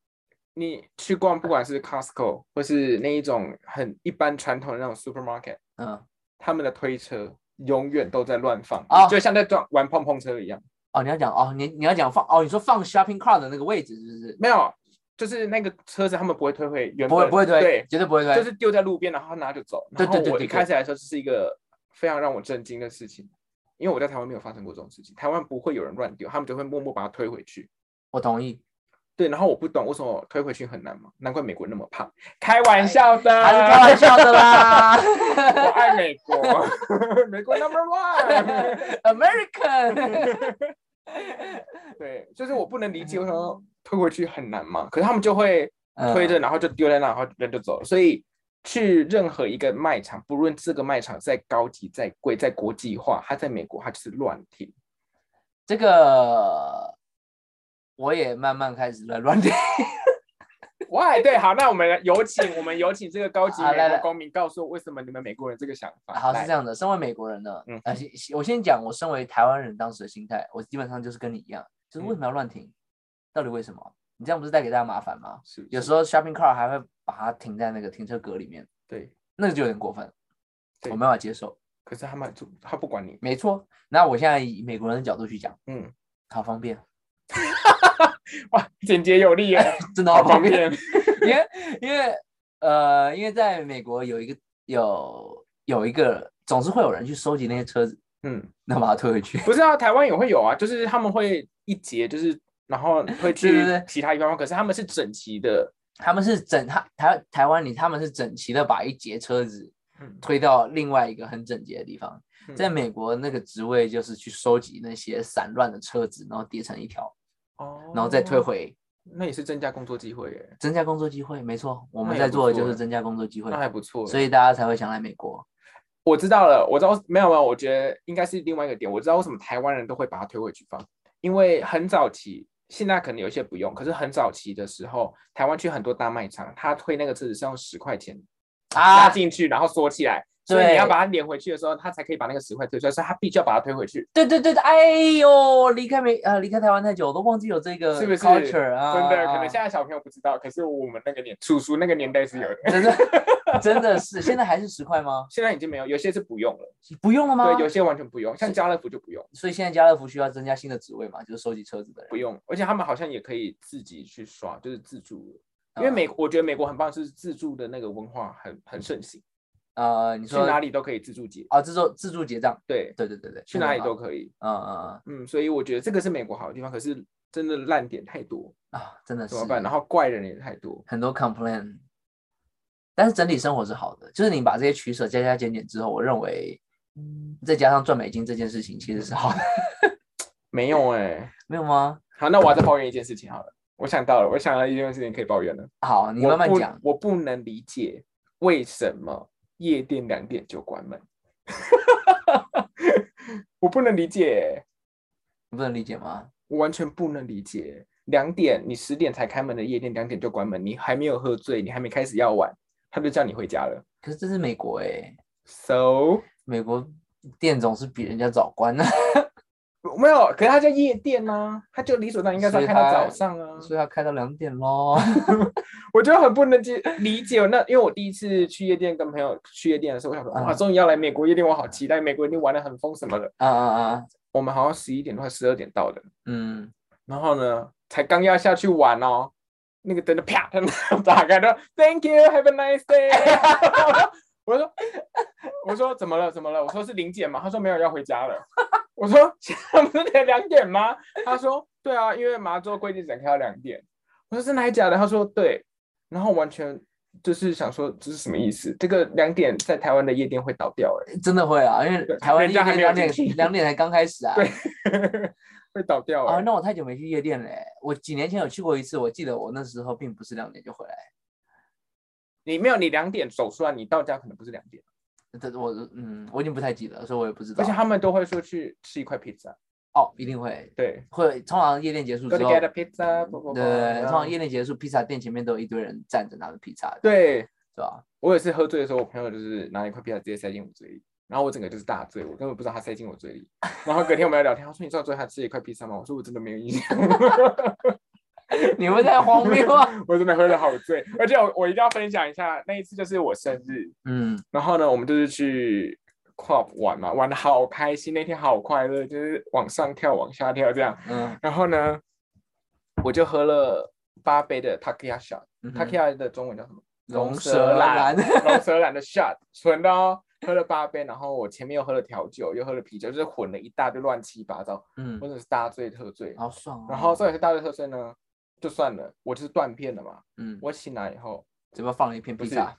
你去逛，不管是 Costco 或是那一种很一般传统的那种 supermarket，嗯，他们的推车永远都在乱放，哦就像在撞玩碰碰车一样。哦，你要讲哦，你你要讲放哦，你说放 shopping cart 的那个位置是不是？没有，就是那个车子他们不会推回原本，不会不会推，对，绝对不会推。就是丢在路边，然后他拿就走。对对对对对一开始来说，这是一个非常让我震惊的事情，因为我在台湾没有发生过这种事情，台湾不会有人乱丢，他们就会默默把它推回去。我同意，对，然后我不懂为什么推回去很难嘛，难怪美国那么胖。开玩笑的，还是开玩笑的啦。我爱美国，美国 number one。American，对，就是我不能理解为什么推回去很难嘛，可是他们就会推着，嗯然后就丢在那，然后人就走了。所以去任何一个卖场，不论这个卖场再高级、再贵、再国际化，它在美国它就是乱停。这个我也慢慢开始在乱停。Why？对，好，那我们有请我们有请这个高级 美好来来国公民告诉我为什么你们美国人这个想法。好，是来这样的，身为美国人呢，嗯呃，先先我先讲，我身为台湾人当时的心态，我基本上就是跟你一样，就是为什么要乱停？到底为什么？你这样不是带给大家麻烦吗？是有时候 shopping car 还会把它停在那个停车格里面，对，那个就有点过分，对我没办法接受。可是他们就他不管你，没错，那我现在以美国人的角度去讲，嗯，好方便，哇，简洁有力啊，真的好方便。便。因为因为呃，因为在美国有一个有有一个总是会有人去收集那些车子，嗯，然后把它推回去。不是啊，台湾也会有啊，就是他们会一节，就是然后会 去其他地方，可是他们是整齐的，他们是整他台台湾里他们是整齐的把一节车子嗯，推到另外一个很整洁的地方。在嗯美国那个职位就是去收集那些散乱的车子，然后叠成一条，哦，然后再推，回，那也是增加工作机会耶，增加工作机会。没错，我们在做的就是增加工作机会那，还不错。所以大家才会想来美国。我知道了，我知道没有没有，我觉得应该是另外一个点。我知道为什么台湾人都会把它推回去放，因为很早期，现在可能有一些不用，可是很早期的时候，台湾去很多大卖场，他推那个车子是用十块钱压啊，进去，然后锁起来，所以你要把它连回去的时候，他才可以把那个十块推出来，所以他必须要把它推回去。对对对对，哎呦，离开美呃离开台湾太久，我都忘记有这个是不是 culture 啊，真的，可能现在小朋友不知道，可是我们那个年叔叔那个年代是有的，真的 真的是，现在还是十块吗？现在已经没有，有些是不用了，不用了吗？对，有些完全不用，像家乐福就不用。所以现在家乐福需要增加新的职位嘛，就是收集车子的人。不用，而且他们好像也可以自己去刷，就是自助的。因为嗯美，我觉得美国很棒，是自助的那个文化很很盛行，呃，你去说哪里都可以自助结。啊，自助自助结账，对，对对对对，去哪里都可以。嗯嗯嗯，所以我觉得这个是美国好的地方，可是真的烂点太多，嗯啊，真的是怎么办？然后怪人也太多。很多 complain，但是整体生活是好的，就是你把这些取舍加加减减之后，我认为再加上赚美金这件事情其实是好的，没有哎、没有吗？好，那我要再抱怨一件事情好了。我想到了，我想到一件事情可以抱怨了。好，你慢慢讲。我不能理解为什么夜店两点就关门，我不能理解。你不能理解吗？我完全不能理解，两点你十点才开门的夜店，两点就关门，你还没有喝醉，你还没开始要玩，他就叫你回家了。可是这是美国哎、So 美国店总是比人家早关的，没有，可是他叫夜店呢、他就理所当然应该是要开到早上啊。所以要开到两点喽。我觉得很不能接理解。那因为我第一次去夜店，跟朋友去夜店的时候，我想说，哇，嗯终于要来美国夜店，我好期待，美国一定玩的很疯什么的。啊啊啊！我们好像十一点快十二点到的，嗯，然后呢，才刚要下去玩哦，那个灯就啪的打开了，Thank you, have a nice day 我说，我说怎么了？怎么了？我说是零检嘛？他说没有，要回家了。我说现在不是得两点吗？他说对啊，因为麻州规定只能开到两点。我说真的还假的？他说对，然后完全就是想说这是什么意思？这个两点在台湾的夜店会倒掉哎、真的会啊，因为台湾夜店两点两点才刚开始啊。对，会倒掉哎、啊，那我太久没去夜店了欸。我几年前有去过一次，我记得我那时候并不是两点就回来。你没有，你两点走出来，你到家可能不是两点，这我嗯，我已经不太记得，所以我也不知道。而且他们都会说去吃一块披萨，哦，一定会对会，通常夜店结束之后对通常夜店结束，披萨店前面都有一堆人站着拿着披萨的，对是吧？我也是喝醉的时候，我朋友就是拿一块披萨直接塞进我嘴里，然后我整个就是大醉，我根本不知道他塞进我嘴里。然后隔天我们要聊天，他说你知道昨天他吃一块披萨吗？我说我真的没有印象，你们在荒谬啊！我真的喝的好醉，而且我我一定要分享一下那一次就是我生日，嗯，然后呢我们就是去 club 玩嘛，玩的好开心，那天好快乐，就是往上跳往下跳这样。嗯然后呢，我就喝了八杯的 Takia shot。嗯哼 Takia 的中文叫什么？龙舌舌兰，龙舌兰的 shot，纯的哦。喝了八杯，然后我前面又喝了调酒，又喝了啤酒，就是混了一大堆乱七八糟，嗯或，者是大醉特醉。好爽哦。然后这也是大醉特醉呢，就算了，我就是断片了嘛。嗯，我醒来以后，怎么放了一片不萨，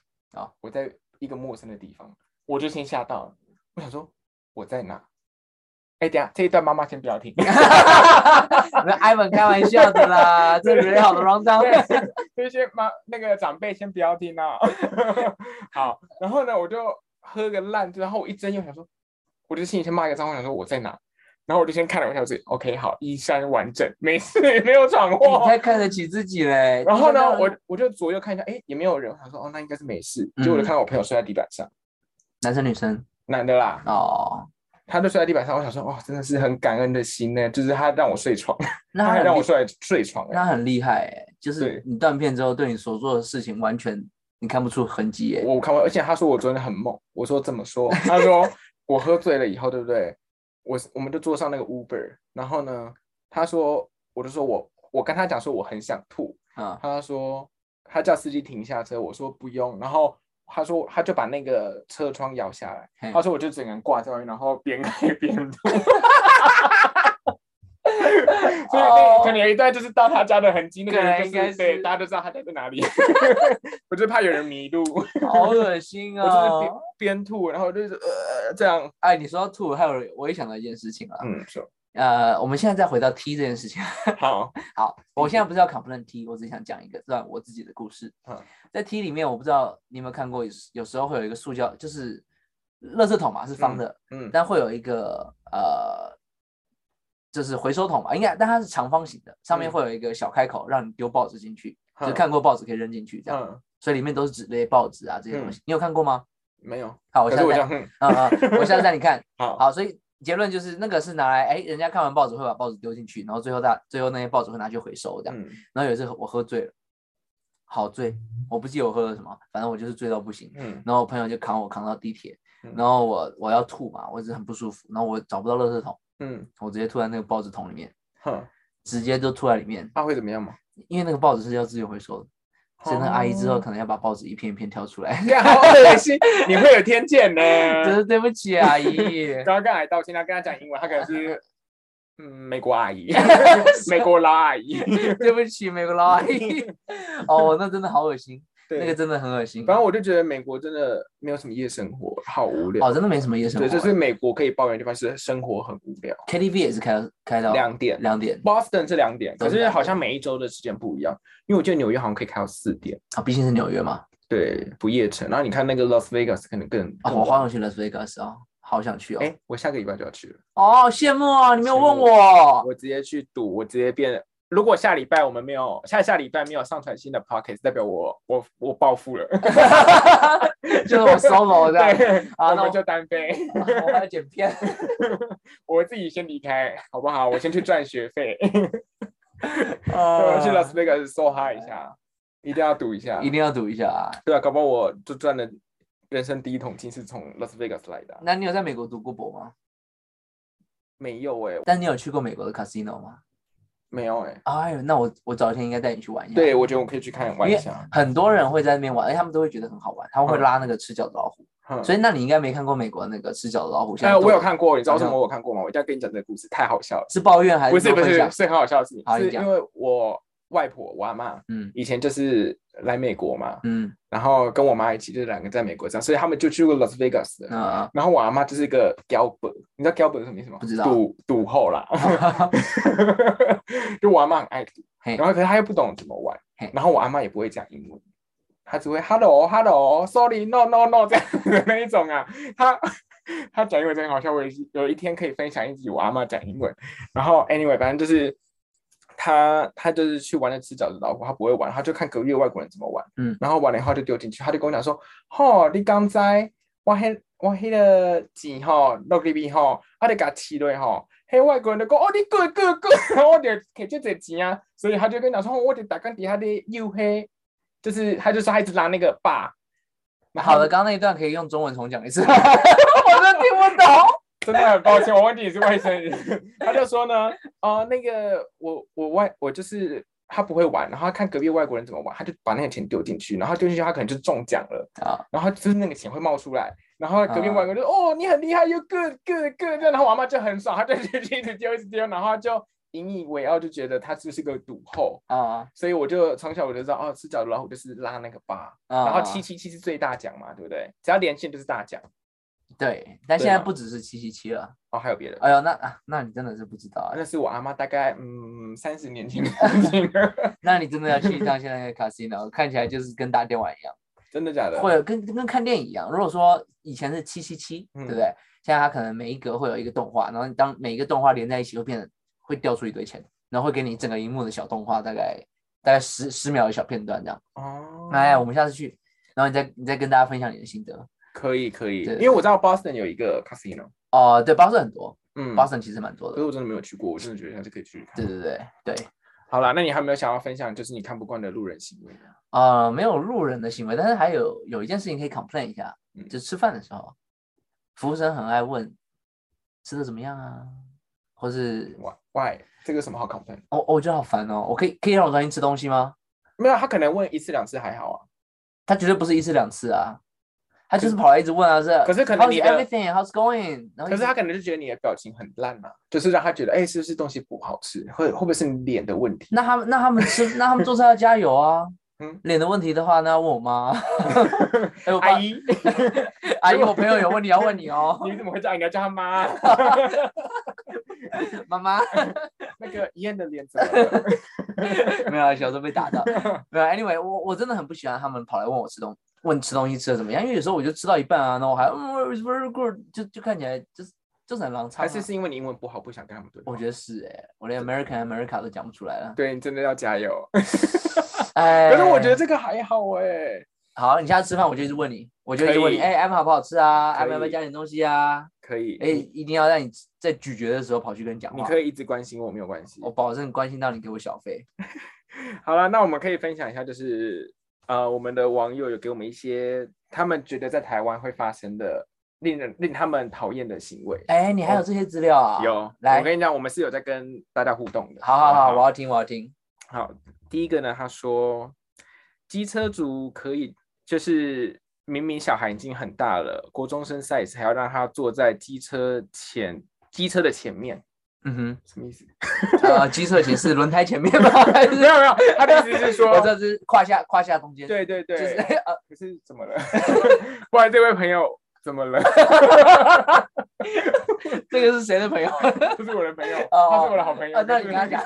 我在一个陌生的地方，我就先吓到了。我想说我在哪？哎，等下这一段妈妈先不要听。那艾文开玩笑的啦，这人好的 round down。这些妈那个长辈先不要听啊。好，然后呢，我就喝个烂，然后我一睁眼，我想说，我就心里先骂一个脏话，想说我在哪？然后我就先看了一下自己，OK，好，衣衫完整，没事，没有闯你祸。太看得起自己嘞。然后呢，我我就左右看一下，哎，也没有人。他说，哦，那应该是没事。结果我就嗯看到我朋友睡在地板上，男生女生男的啦，哦，他就睡在地板上。我想说，哇，真的是很感恩的心呢，就是他让我睡床，他那他让我睡睡床。哎那很厉害哎，就是你断片之后，对你所做的事情完全你看不出痕迹哎。我看完，而且他说我昨天很猛。我说怎么说？他说 我喝醉了以后，对不对？我我们就坐上那个 Uber，然后呢，他说，我就说我我跟他讲说我很想吐，啊，他说他叫司机停下车，我说不用，然后他说他就把那个车窗摇下来，他说我就整个人挂在外面，然后边开边吐。所以那可能有一段就是到他家的痕迹，那个人就应该是对大家都知道他家在哪里。我就怕有人迷路，好恶心啊我就是边哦。边吐，然后就是呃这样，哎，你说到吐，还有我也想到一件事情啊。嗯，是呃，我们现在再回到 T 这件事情。好，好，我现在不是要 complain T，我只想讲一个让我自己的故事。嗯在 T 里面，我不知道你有没有看过，有时有时候会有一个塑胶，就是垃圾桶嘛，是方的，嗯但会有一个呃，就是回收桶吧，应该，但它是长方形的，上面嗯会有一个小开口，让你丢报纸进去，就看过报纸可以扔进去这样，嗯，所以里面都是纸类、报纸啊这些东西，你有看过吗？没有，好，我可下次带，是我下次带你看。好，好，所以结论就是那个是拿来，哎，人家看完报纸会把报纸丢进去，然后最后大最后那些报纸会拿去回收这样。嗯然后有一次我喝醉了，好醉，我不记得我喝了什么，反正我就是醉到不行。嗯然后我朋友就扛我扛到地铁嗯，然后我我要吐嘛，我一直很不舒服，然后我找不到垃圾桶，嗯，我直接吐在那个报纸桶里面，哼，直接就吐在里面，他会怎么样吗？因为那个报纸是要自己回收的，所以那个阿姨之后哦可能要把报纸一片一片挑出来。好恶心，你会有偏见呢。真是对不起阿姨，刚刚跟阿姨道歉，他跟他讲英文，他可能是嗯美国阿姨，美国老阿姨。对不起美国老阿姨。哦，那真的好恶心，对，那个真的很恶心。反正我就觉得美国真的没有什么夜生活，好无聊。哦，真的没什么夜生活对，欸。这是美国可以抱怨的地方，是生活很无聊。KTV 也是开到开到两点两点 Boston 是两点，可是好像每一周的时间不一样，因为我记得纽约好像可以开到四点，啊，毕竟是纽约嘛。对，不夜城。然后你看那个 Las Vegas 可能更啊，更晚。我好想去 Las Vegas 啊，好想去哦。哎，我下个礼拜就要去了，哦，好羡慕啊！你没有问羡慕我。我直接去赌，我直接变。如果下礼拜我们没有下下礼拜没有上传新的 podcast，代表我我我暴富了 就是我 solo 这样。那我我们就单飞，啊我还要剪片。我自己先离开，好不好？我先去赚学费，对呃我去 Las Vegas 梭哈一下，一定要赌一下一，定要赌一下啊！对啊，搞不好我就赚了人生第一桶金是从 Las Vegas 来的啊、那你有在美国读过博吗？没有哎、但你有去过美国的 casino 吗？没有哎、哎呦，那我我早一天应该带你去玩一下。对，我觉得我可以去看玩一下，很多人会在那边玩，而且他们都会觉得很好玩，他们会嗯拉那个吃脚的老虎。嗯所以那你应该没看过美国那个吃脚的老虎。现哎、在我有看过，你知道为什么我有看过吗？我一定要跟你讲这个故事，太好笑了。是抱怨还不是不是，说分享是很好笑的事情，好你讲是因为我外婆我阿妈嗯。以前就是来美国嘛，嗯。然后跟我妈一起就是两个在美国这样，所以他们就去过 Las Vegas 的。啊然后我阿妈就是一个 Gilbert，你知道 Gilbert 是什么意思吗？不知道。赌赌后啦，就我阿妈很爱赌，然后可是她又不懂怎么玩，然后我阿妈也不会讲英文，她只会 Hello Hello Sorry No No No 这样的那一种啊，她她讲英文真的好笑，我有一天可以分享一集我阿妈讲英文，然后 anyway 反正就是。她她就是去玩那只饺子老虎，他不会玩，他就看隔壁的外国人怎么玩，嗯然后玩了以后就丢进去，他就跟我讲说，吼、你刚才我迄我迄个钱吼落入去吼，啊你甲饲落吼，迄外国人就讲哦你 good good good，然后我就摕这侪钱啊，所以他就跟我讲说，哦我得打工底下的又黑，就是他就说他一直拉那个把。”那好的，刚刚那一段可以用中文重讲一次，我真听不懂。真的很抱歉，我忘记你是外省人。他就说呢，呃，那个我我外我就是他不会玩，然后他看隔壁外国人怎么玩，他就把那个钱丢进去，然后丢进去他可能就中奖了，啊然后就是那个钱会冒出来，然后隔壁啊外国人就、哦你很厉害，you good good good，这样然后我妈就很爽，她就一直丢一直丢，然后她就引以为傲，就觉得他就是个赌后。啊所以我就从小我就知道，哦，吃饺子老虎就是拉那个八，啊！然后七七七是最大奖嘛，对不对？只要连线就是大奖。对，但现在不只是七七七了。哦，还有别的，哎呦，那啊，那你真的是不知道啊，那是我阿妈大概嗯三十年前的 事情了，那你真的要去一趟现在的 casino，看起来就是跟打电玩一样，真的假的？会有跟跟看电影一样。如果说以前是七七七，对不嗯对？现在它可能每一格会有一个动画，然后当每一个动画连在一起，会变成会掉出一堆钱，然后会给你整个荧幕的小动画，大概大概十十秒的小片段这样。哦，哎，我们下次去，然后你再你再跟大家分享你的心得。可以可以，因为我知道 Boston 有一个 casino，哦，对，Boston 很多，嗯，Boston 其实蛮多的。可是我真的没有去过，我真的觉得还是可以去看。对对对对，好啦，那你还有没有想要分享，就是你看不惯的路人行为呢？呃，没有路人的行为，但是还有有一件事情可以 complain 一下，嗯就吃饭的时候，服务生很爱问吃的怎么样啊，或是 Why Why 这个什么好 complain？哦，我觉得好烦哦，我可以可以让我专心吃东西吗？没有，他可能问一次两次还好啊。他绝对不是一次两次啊，他就是跑来一直问啊，是。可是可能你 everything? How's going? 可是他可能就觉得你的表情很烂嘛，就是让他觉得，哎、是不是东西不好吃，会会不会是你脸的问题？那他们那他们吃那他们做菜要加油啊。嗯脸的问题的话，那要问我妈。哎，我阿姨，阿姨，我朋友有问题要问你哦，你怎么会这样？你要叫他妈。妈妈。那个伊恩的脸怎么了？没有啊，小时候被打到。没有，anyway，我我真的很不喜欢他们跑来问我吃东问吃东西吃的怎么样，因为有时候我就吃到一半啊，然后我还嗯 it's very good，就就看起来就是就是很狼还苍啊、是是因为你英文不好，不想跟他们对话？我觉得是哎、我连 American America 都讲不出来了。对你真的要加油。哎，可是我觉得这个还好哎、好，你下次吃饭我就一直问你，我就一直问你，哎，M 好不好吃啊可？M 要不要加点东西啊？可以，哎，一定要让你在咀嚼的时候跑去跟你讲话。你可以一直关心我没有关系我。保证关心到你给我小费。好了，那我们可以分享一下，就是呃，我们的网友有给我们一些他们觉得在台湾会发生的令人令他们讨厌的行为。哎，你还有这些资料啊？有，来我，跟你讲，我们是有在跟大家互动的。好好好，不我要听，我要听。好，第一个呢，他说机车族可以就是明明小孩已经很大了，国中生 size 还要让他坐在机车前机车的前面，嗯哼。什么意思？呃，机车前是轮胎前面吗？没有没有，他的意思是说我，这是胯下胯下中间，对对对，就是 呃，可是怎么了？不然这位朋友怎么了？这个是谁的朋友？这是我的朋友，哦他是我的好朋友。啊，那你跟他讲，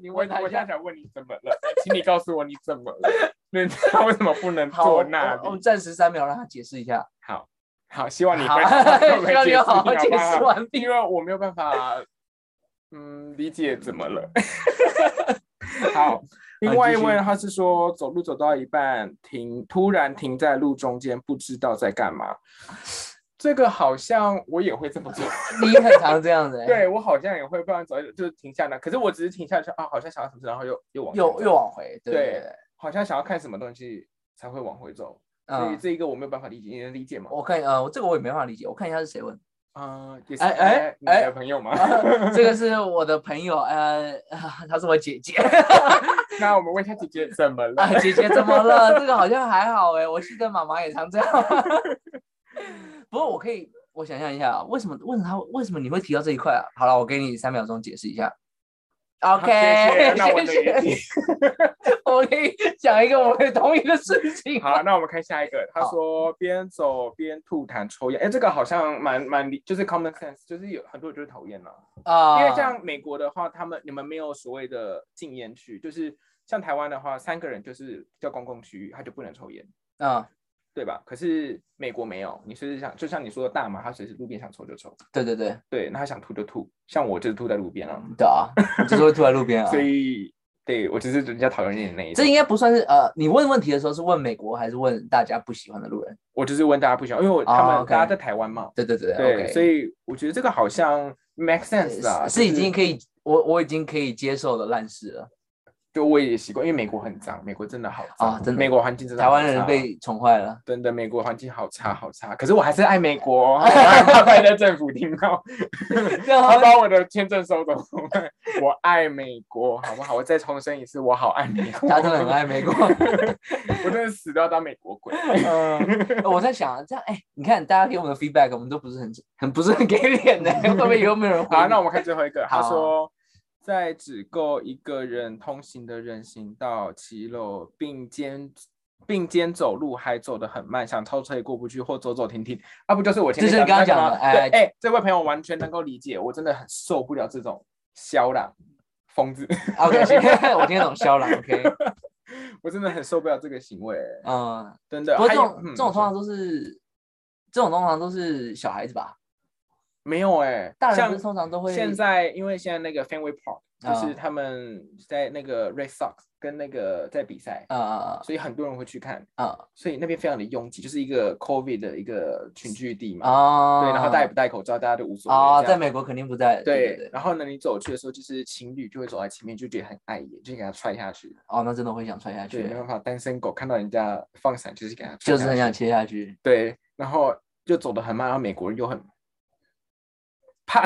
你我问他。我现在想问你怎么了，请你告诉我你怎么了？那他为什么不能坐那里？我们暂时三秒让他解释一下。好好，希望你好希望你好好解释完毕因为我没有办法，嗯，理解怎么了。好，另外一位他是说走路走到一半停，突然停在路中间，不知道在干嘛。这个好像我也会这么做，你很常这样子、欸，对我好像也会，不然走就是停下来，可是我只是停下来说啊，好像想要什么，然后又又往又又往回，对对对对。好像想要看什么东西才会往回走，所以嗯，这一个我没有办法理解，你能理解吗？我看呃，这个我也没办法理解，我看一下是谁问。嗯，也是哎哎你哎的朋友吗？这个是 我的朋友，呃，她是我姐姐。那我们问一下姐姐怎么了？啊，姐姐怎么了？这个好像还好哎，我记得妈妈也常这样。不过我可以，我想象一下啊，为什么为什么他为什么你会提到这一块啊？好了，我给你三秒钟解释一下。好 OK，那我能谢谢理解。我可以讲一个我可以同意的事情。好，那我们看下一个。他说边走边吐痰抽烟，哎，这个好像蛮蛮，就是 common sense，就是有很多人就是讨厌了。啊，因为像美国的话，他们你们没有所谓的禁烟区，就是像台湾的话，三个人就是叫公共区域，他就不能抽烟。嗯，对吧？可是美国没有，你随时想，就像你说的大麻，他随时路边想抽就抽，对对对，对，那他想吐就吐，像我就是吐在路边啊，对啊，你就是会吐在路边啊。所以对我只是人家讨厌你的那一种，这应该不算是呃，你问问题的时候是问美国还是问大家不喜欢的路人？我就是问大家不喜欢，因为我他们、大家在台湾嘛，对对对对所以我觉得这个好像 make sense 啊，是已就是经可以，我我已经可以接受的烂事了。就我也习惯，因为美国很脏，美国真的好脏啊真的美国环境真的台湾好差人被宠坏了。真的美国环境好差好差，可是我还是爱美国，我害怕政府听到。他把我的签证收走，我爱美国，好不好？我再重申一次，我好爱美国。他真的很爱美国。我真的死都要当美国鬼。嗯，我在想啊，这样哎、你看大家给我们的 feedback，我们都不是很很不是很给脸的，会不会以后没有人回好，你那我们看最后一个。他说，在只够一个人通行的人行道骑楼并肩并肩走路，还走得很慢，想超车也过不去，或走走停停，啊，不就是我前面就是你刚刚讲的哎对，哎，这位朋友完全能够理解，我真的很受不了这种嚣张疯子，OK，我听得懂肖朗 OK，我真的很受不了这个行为，嗯，真的。不过这种这种通常都是这种通常都是小孩子吧？没有哎、像通常都会现在因为现在那个 Fenway Park 就是啊他们在那个 Red Sox 跟那个在比赛，啊啊所以很多人会去看，啊所以那边非常的拥挤，就是一个 COVID 的一个群聚地嘛。啊！对，然后大家不戴口罩，大家都无所谓。啊，在美国肯定不在。对。然后呢，你走去的时候，就是情侣就会走在前面，就觉得很碍眼，就给他踹下去。哦，那真的会想踹下去，没，办法，单身狗看到人家放伞，就是给他就是很想切下去。对，然后就走得很慢，然后美国人又很怕，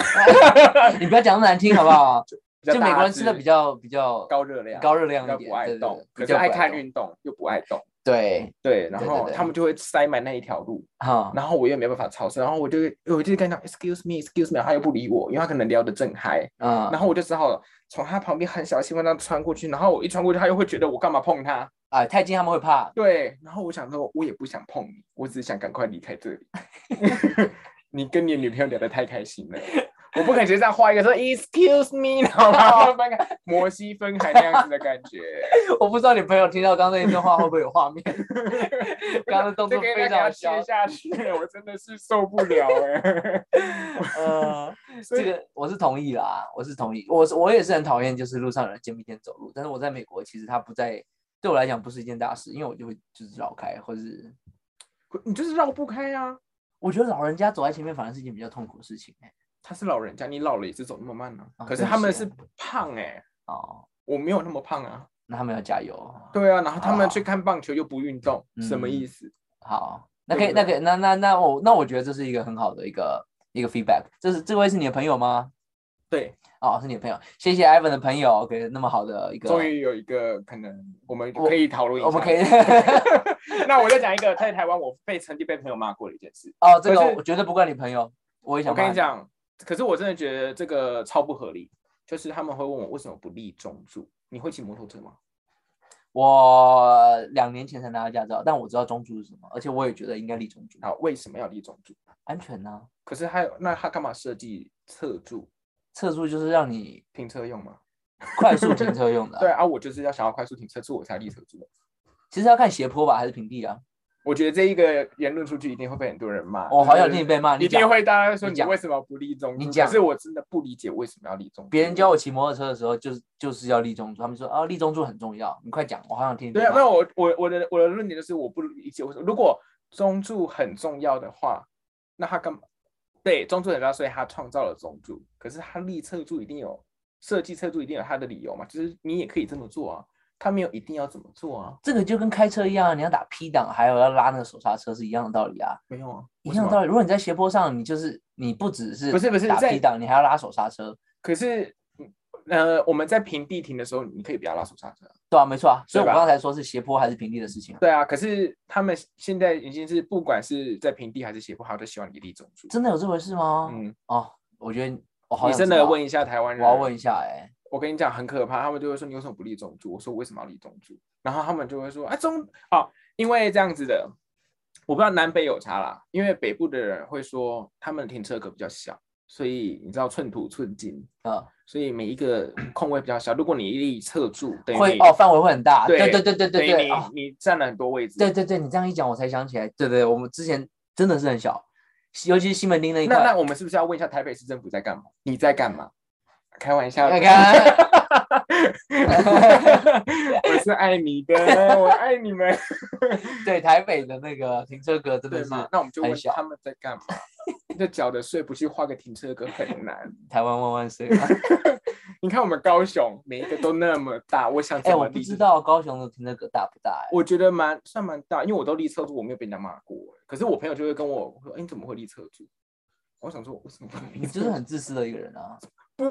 你不要讲那么难听好不好？就美国人吃的比较比较高热量，高热量一点，不爱动，比较爱看运动又不爱动。对，对，然后他们就会塞满那一条路，哈，然后我又没办法超车，然后我就我就跟他 excuse me excuse me，他又不理我，因为他可能聊得正嗨，嗯，然后我就只好从他旁边很小心地这样穿过去，然后我一穿过去，他又会觉得我干嘛碰他？啊，太近他们会怕，对，然后我想说，我也不想碰你，我只是想赶快离开这里。你跟你女朋友聊得太开心了，我不可能直接这样画一个说 excuse me，然后把他们分开，摩西分开那样子的感觉。我不知道你朋友听到刚刚那一段话会不会有画面，刚刚的动这作非常小，下去，我真的是受不了哎。呃，这个我是同意啦，我是同意，我是我也是很讨厌就是路上有人肩并肩走路，但是我在美国其实他不在，对我来讲不是一件大事，因为我就会就是绕开，或是你就是绕不开啊。我觉得老人家走在前面反而是一件比较痛苦的事情、欸，他是老人家，你老了也是走那么慢呢、哦可是他们是胖哎、哦，我没有那么胖啊。那他们要加油。对啊，然后他们啊去看棒球又不运动，什么嗯意思？好，那可以，对对那可以，那那那我那我觉得这是一个很好的一个一个 feedback。这是这位是你的朋友吗？对，哦，是你的朋友，谢谢 Ivan 的朋友给那么好的一个，终于有一个可能我们可以讨论一下。我们可以 那我再讲一个，在台湾我被曾经被朋友骂过的一件事。哦，这个我绝对不怪你朋友，我也想我跟你讲，可是我真的觉得这个超不合理。就是他们会问我为什么不立中柱？你会骑摩托车吗？我两年前才拿到驾照，但我知道中柱是什么，而且我也觉得应该立中柱，好，为什么要立中柱？安全呢、可是还有，那他干嘛设计侧柱侧柱就是让你停车用吗？快速停车用的啊、对啊，我就是要想要快速停车，所以我才立侧柱。其实要看斜坡吧，还是平地啊？我觉得这一个言论出去一定会被很多人骂。我好想就是听你被骂。一定会大家说你为什么不立中柱？你讲可是我真的不理解为什么要立中柱。别人教我骑摩托车的时候，就是就是要立中柱，他们说啊立中柱很重要，你快讲，我好想听你对啊，骂。那我我我的我的论点就是我不理解为什么，如果中柱很重要的话，那他干嘛？对，中柱很重要，所以他创造了中柱。可是他立侧柱一定有设计侧柱一定有他的理由嘛，就是你也可以这么做啊，他没有一定要怎么做啊，这个就跟开车一样，你要打 P 档，还有要拉那个手刹车是一样的道理啊，没有啊，一样的道理。如果你在斜坡上，你就是你不只是不是不是打在 P 档，你还要拉手刹车，可是，呃，我们在平地停的时候，你可以不要拉手刹车啊。对啊，没错啊。所以我刚才说是斜坡还是平地的事情啊，对啊，可是他们现在已经是不管是在平地还是斜坡，他都希望你立中柱。真的有这回事吗？嗯，哦，我觉得我好你真的问一下台湾人，我要问一下哎、我跟你讲很可怕，他们就会说你为什么不立中柱？我说我为什么要立中柱？然后他们就会说啊中哦，因为这样子的，我不知道南北有差啦，因为北部的人会说他们的停车格比较小，所以你知道寸土寸金，啊，所以每一个空位比较小。如果你立侧柱，等于会哦范围会很大，对对对对对对对，哦你你占了很多位置。对对对，你这样一讲我才想起来，对对，我们之前真的是很小，尤其是西门町那一块，那那我们是不是要问一下台北市政府在干嘛？你在干嘛？开玩笑，看看 我是爱你的，我爱你们，对台北的那个停车格真的是？那我们就问很小他们在干嘛？你的缴的税不去画个停车格很难。台湾万万岁。你看我们高雄每一个都那么大，我想哎、我知道高雄的停车格大不大哎、我觉得蛮算蛮大，因为我都立侧柱，我没有被人家骂过。可是我朋友就会跟我说：“哎、你怎么会立侧柱？”我想说，为什么你就是很自私的一个人啊。不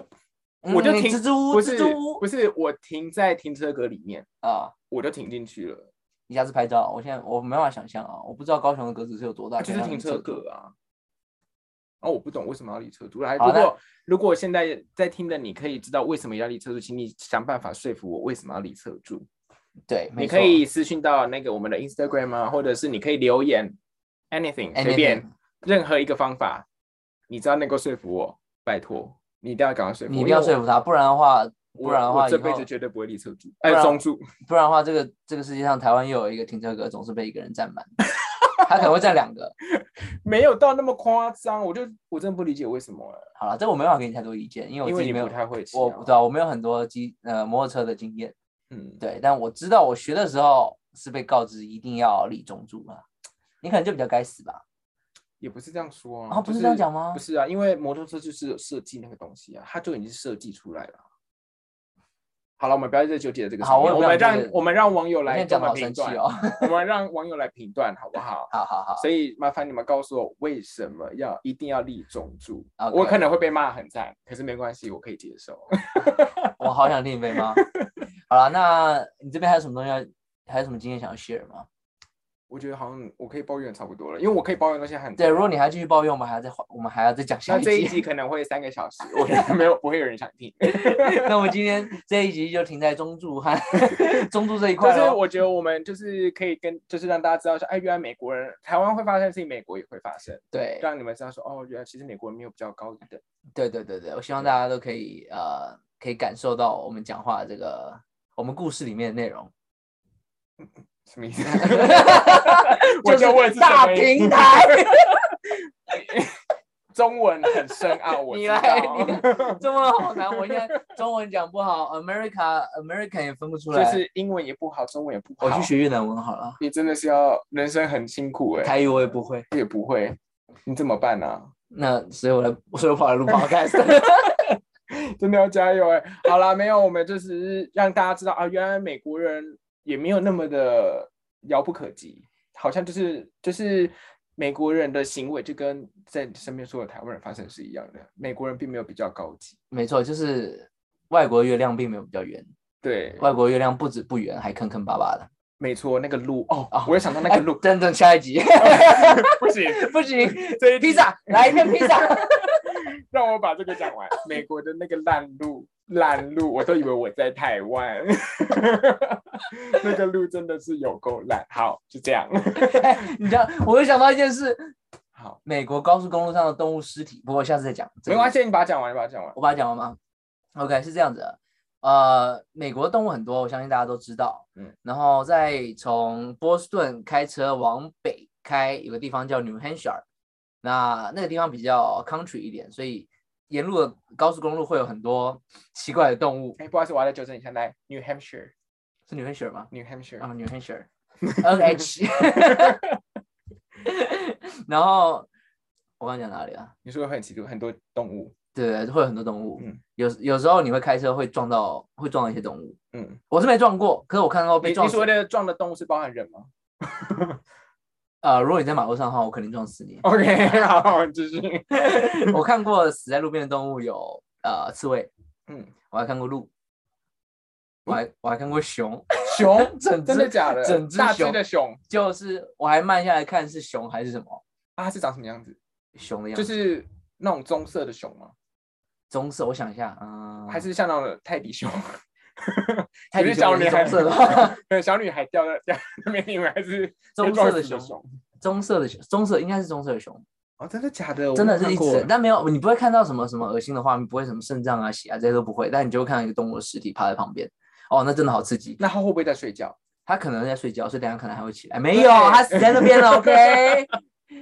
嗯，我就停不是不是我停在停车格里面，啊！我就停进去了，你下次拍照，我现在我没办法想象啊，我不知道高雄的格子是有多大，它就是停车格啊。哦，我不懂为什么要立车主。来，如果如果现在在听的你可以知道为什么要立车主，请你想办法说服我为什么要立车主。对，你可以私讯到那个我们的 Instagram 啊，或者是你可以留言，anything 随便任何一个方法，你只要能够说服我，拜托你一定要赶快说服我，你一定要说服他，不然的话，不然的话我这辈子绝对不会立车主，哎，中柱。不然的话，这个这个世界上台湾又有一个停车格总是被一个人占满。他可能会占两个。没有到那么夸张，我就我真的不理解为什么了，好了，这我没办法给你太多意见，因为我自己没有，太会骑、啊，我不知道我没有很多机呃摩托车的经验，嗯，对，但我知道我学的时候是被告知一定要立中柱嘛，你可能就比较该死吧？也不是这样说啊，啊不是这样讲吗不是啊，因为摩托车就是有设计那个东西啊，它就已经是设计出来了。好了，我们不要再纠结这个事情。好我们让我们让网友来现在讲的好跟我们评断，哦。我们让网友来评断好不好？好好好，所以麻烦你们告诉我，为什么要一定要立中柱我可能会被骂很惨，可是没关系，我可以接受。我好想听你被骂？好了，那你这边还有什么东西要，还有什么经验想要 share 吗？我觉得好像我可以抱怨差不多了，因为我可以抱怨的东西很多对，如果你还继续抱怨，我们还要再我们还要再讲下那这一集。可能会三个小时，我觉得 没有不会有人想听。那我们今天这一集就停在中柱和 中柱这一就块咯。是我觉得我们就是可以跟，就是让大家知道说，哎，原来美国人台湾会发生的事情，美国也会发生，对让你们知道说，哦，原来其实美国人没有比较高一等。对对对对，我希望大家都可以呃可以感受到我们讲话的这个我们故事里面的内容。什么意思？我就就问大平台，中文很深奥，我你来 中文好难，我现在中文讲不好，America American 也分不出来。就是英文也不好，中文也不好。我去学越南文好了，你真的是要人生很辛苦哎、台语我也不会。也不会，你怎么办呢、啊？那所以我来，所以我跑来录 podcast。真的要加油哎、好啦，没有，我们就只是让大家知道啊，原来美国人也没有那么的遥不可及，好像就是就是美国人的行为就跟在身边所有台湾人发生是一样的，美国人并没有比较高级，没错，就是外国月亮并没有比较圆，对，外国月亮不止不圆，还坑坑巴巴的。没错，那个路哦哦，我也想到那个 哎路，等等下一集，不行，不行，这一披萨来一片披萨。让我把这个讲完。美国的那个烂路，烂路，我都以为我在台湾，那个路真的是有够烂。好，就这样。哎你知道，我又想到一件事，好，美国高速公路上的动物尸体，不过下次再讲。系，没关系，你把它讲完，你把它讲完。我把它讲完吗？OK，是这样子的。呃，美国动物很多，我相信大家都知道。嗯嗯，然后再从波士顿开车往北开，有个地方叫 New Hampshire，那那个地方比较 country 一点，所以沿路的高速公路会有很多奇怪的动物。哎，不好意思，我要再纠正一下，来，New Hampshire，New 是 New Hampshire 吗？New？Hampshire，、啊、n e w Hampshire，N H。然后我刚刚讲哪里啊？你说有很奇怪很多动物，对对，会有很多动物。嗯有有时候你会开车会撞到，会撞到一些动物。嗯，我是没撞过，可是我看到被撞你你所谓。的撞的动物是包含人吗 呃，如果你在马路上的话，我肯定撞死你。OK，好，继续。我看过死在路边的动物有呃刺猬，嗯，我还看过鹿，我还我还看过熊，熊，真的假的？整只大只熊的熊就是我还慢下来看是熊还是什么啊，它是长什么样子？熊的样子，就是那种棕色的熊吗？棕色。我想一下，嗯，还是像那种泰迪熊？泰迪只是小女孩色的吗？对，小女孩掉在掉在那边，以为还是棕色的熊？棕色的熊，棕色应该是棕色的熊，哦，真的假的？真的是一只，但没有你不会看到什么什么恶心的画面，不会什么肾脏啊、血啊这些都不会，但你就会看到一个动物的尸体趴在旁边，哦，那真的好刺激。那他会不会在睡觉？它可能在睡觉，所以等一下可能还会起来。没有，它死在那边了。OK，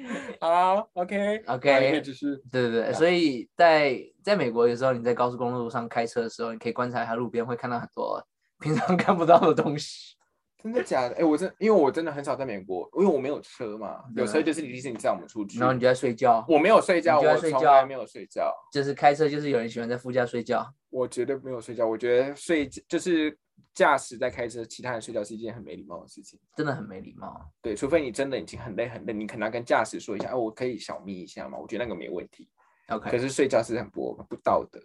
好，OK OK 好你可以继续。对对对，所以在在美国有时候你在高速公路上开车的时候，你可以观察一下路边会看到很多平常看不到的东西。真的假的？哎、我真因为我真的很少在美国，因为我没有车嘛，有车对就是迪士尼载我们出去。然后你就在睡觉，我没有睡觉，我从来没有睡觉，就是开车就是有人喜欢在副驾睡觉。我绝对没有睡觉。我觉得睡就是驾驶在开车，其他人睡觉是一件很没礼貌的事情。真的很没礼貌。对，除非你真的已经很累很累，你可能要跟驾驶说一下，哎、我可以小眯一下嘛，我觉得那个没问题。OK 可是睡觉是很不不道德。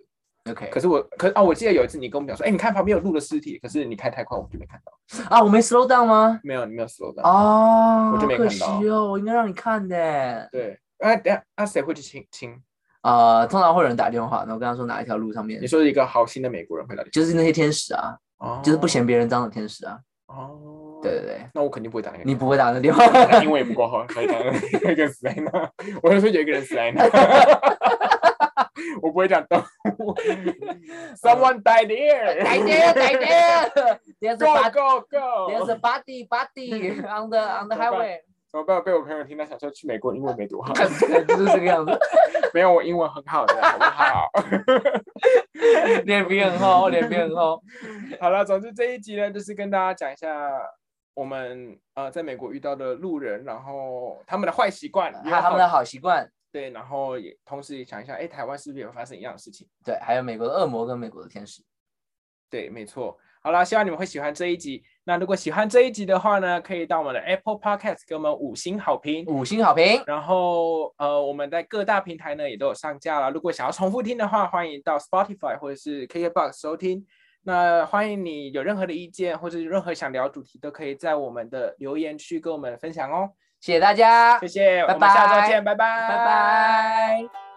OK，可是我，可啊，我记得有一次你跟我们讲说，哎、你看旁边有鹿的尸体，可是你开太快，我就没看到。啊，我没 slow down 吗？没有，你没有 slow down。哦，我就没好可惜看到哦，我应该让你看的。对，啊，等下啊，谁会去亲亲？呃，通常会有人打电话，然后跟他说哪一条路上面你，说一个好心的美国人会来，就是那些天使啊，哦就是不嫌别人脏的天使啊。哦，对对对，那我肯定不会打你不会打那电话。因为也不够好，所以打那个 死在那。我就说有一个人死在那，我不会讲动物。Someone died here. Die there, die there. There's a Go body, go go. there's a body, body on the on the highway. 怎么办？被我朋友听到，想说去美国英文没读好，就是这个样子，没有我英文很好的，好不好？脸皮很厚，脸皮很厚。好了，总之这一集呢，就是跟大家讲一下我们呃在美国遇到的路人，然后他们的坏习惯，还有他们的好习惯，对，然后也同时也想一下，哎，台湾是不是有发生一样的事情？对，还有美国的恶魔跟美国的天使。对，没错。好啦，希望你们会喜欢这一集。那如果喜欢这一集的话呢，可以到我们的 Apple Podcast 给我们五星好评，五星好评。然后呃，我们在各大平台呢也都有上架了。如果想要重复听的话，欢迎到 Spotify 或者是 KKBox 收听。那欢迎你有任何的意见或者任何想聊主题，都可以在我们的留言区跟我们分享哦。谢谢大家，谢谢，拜拜，下周见，拜拜，拜拜。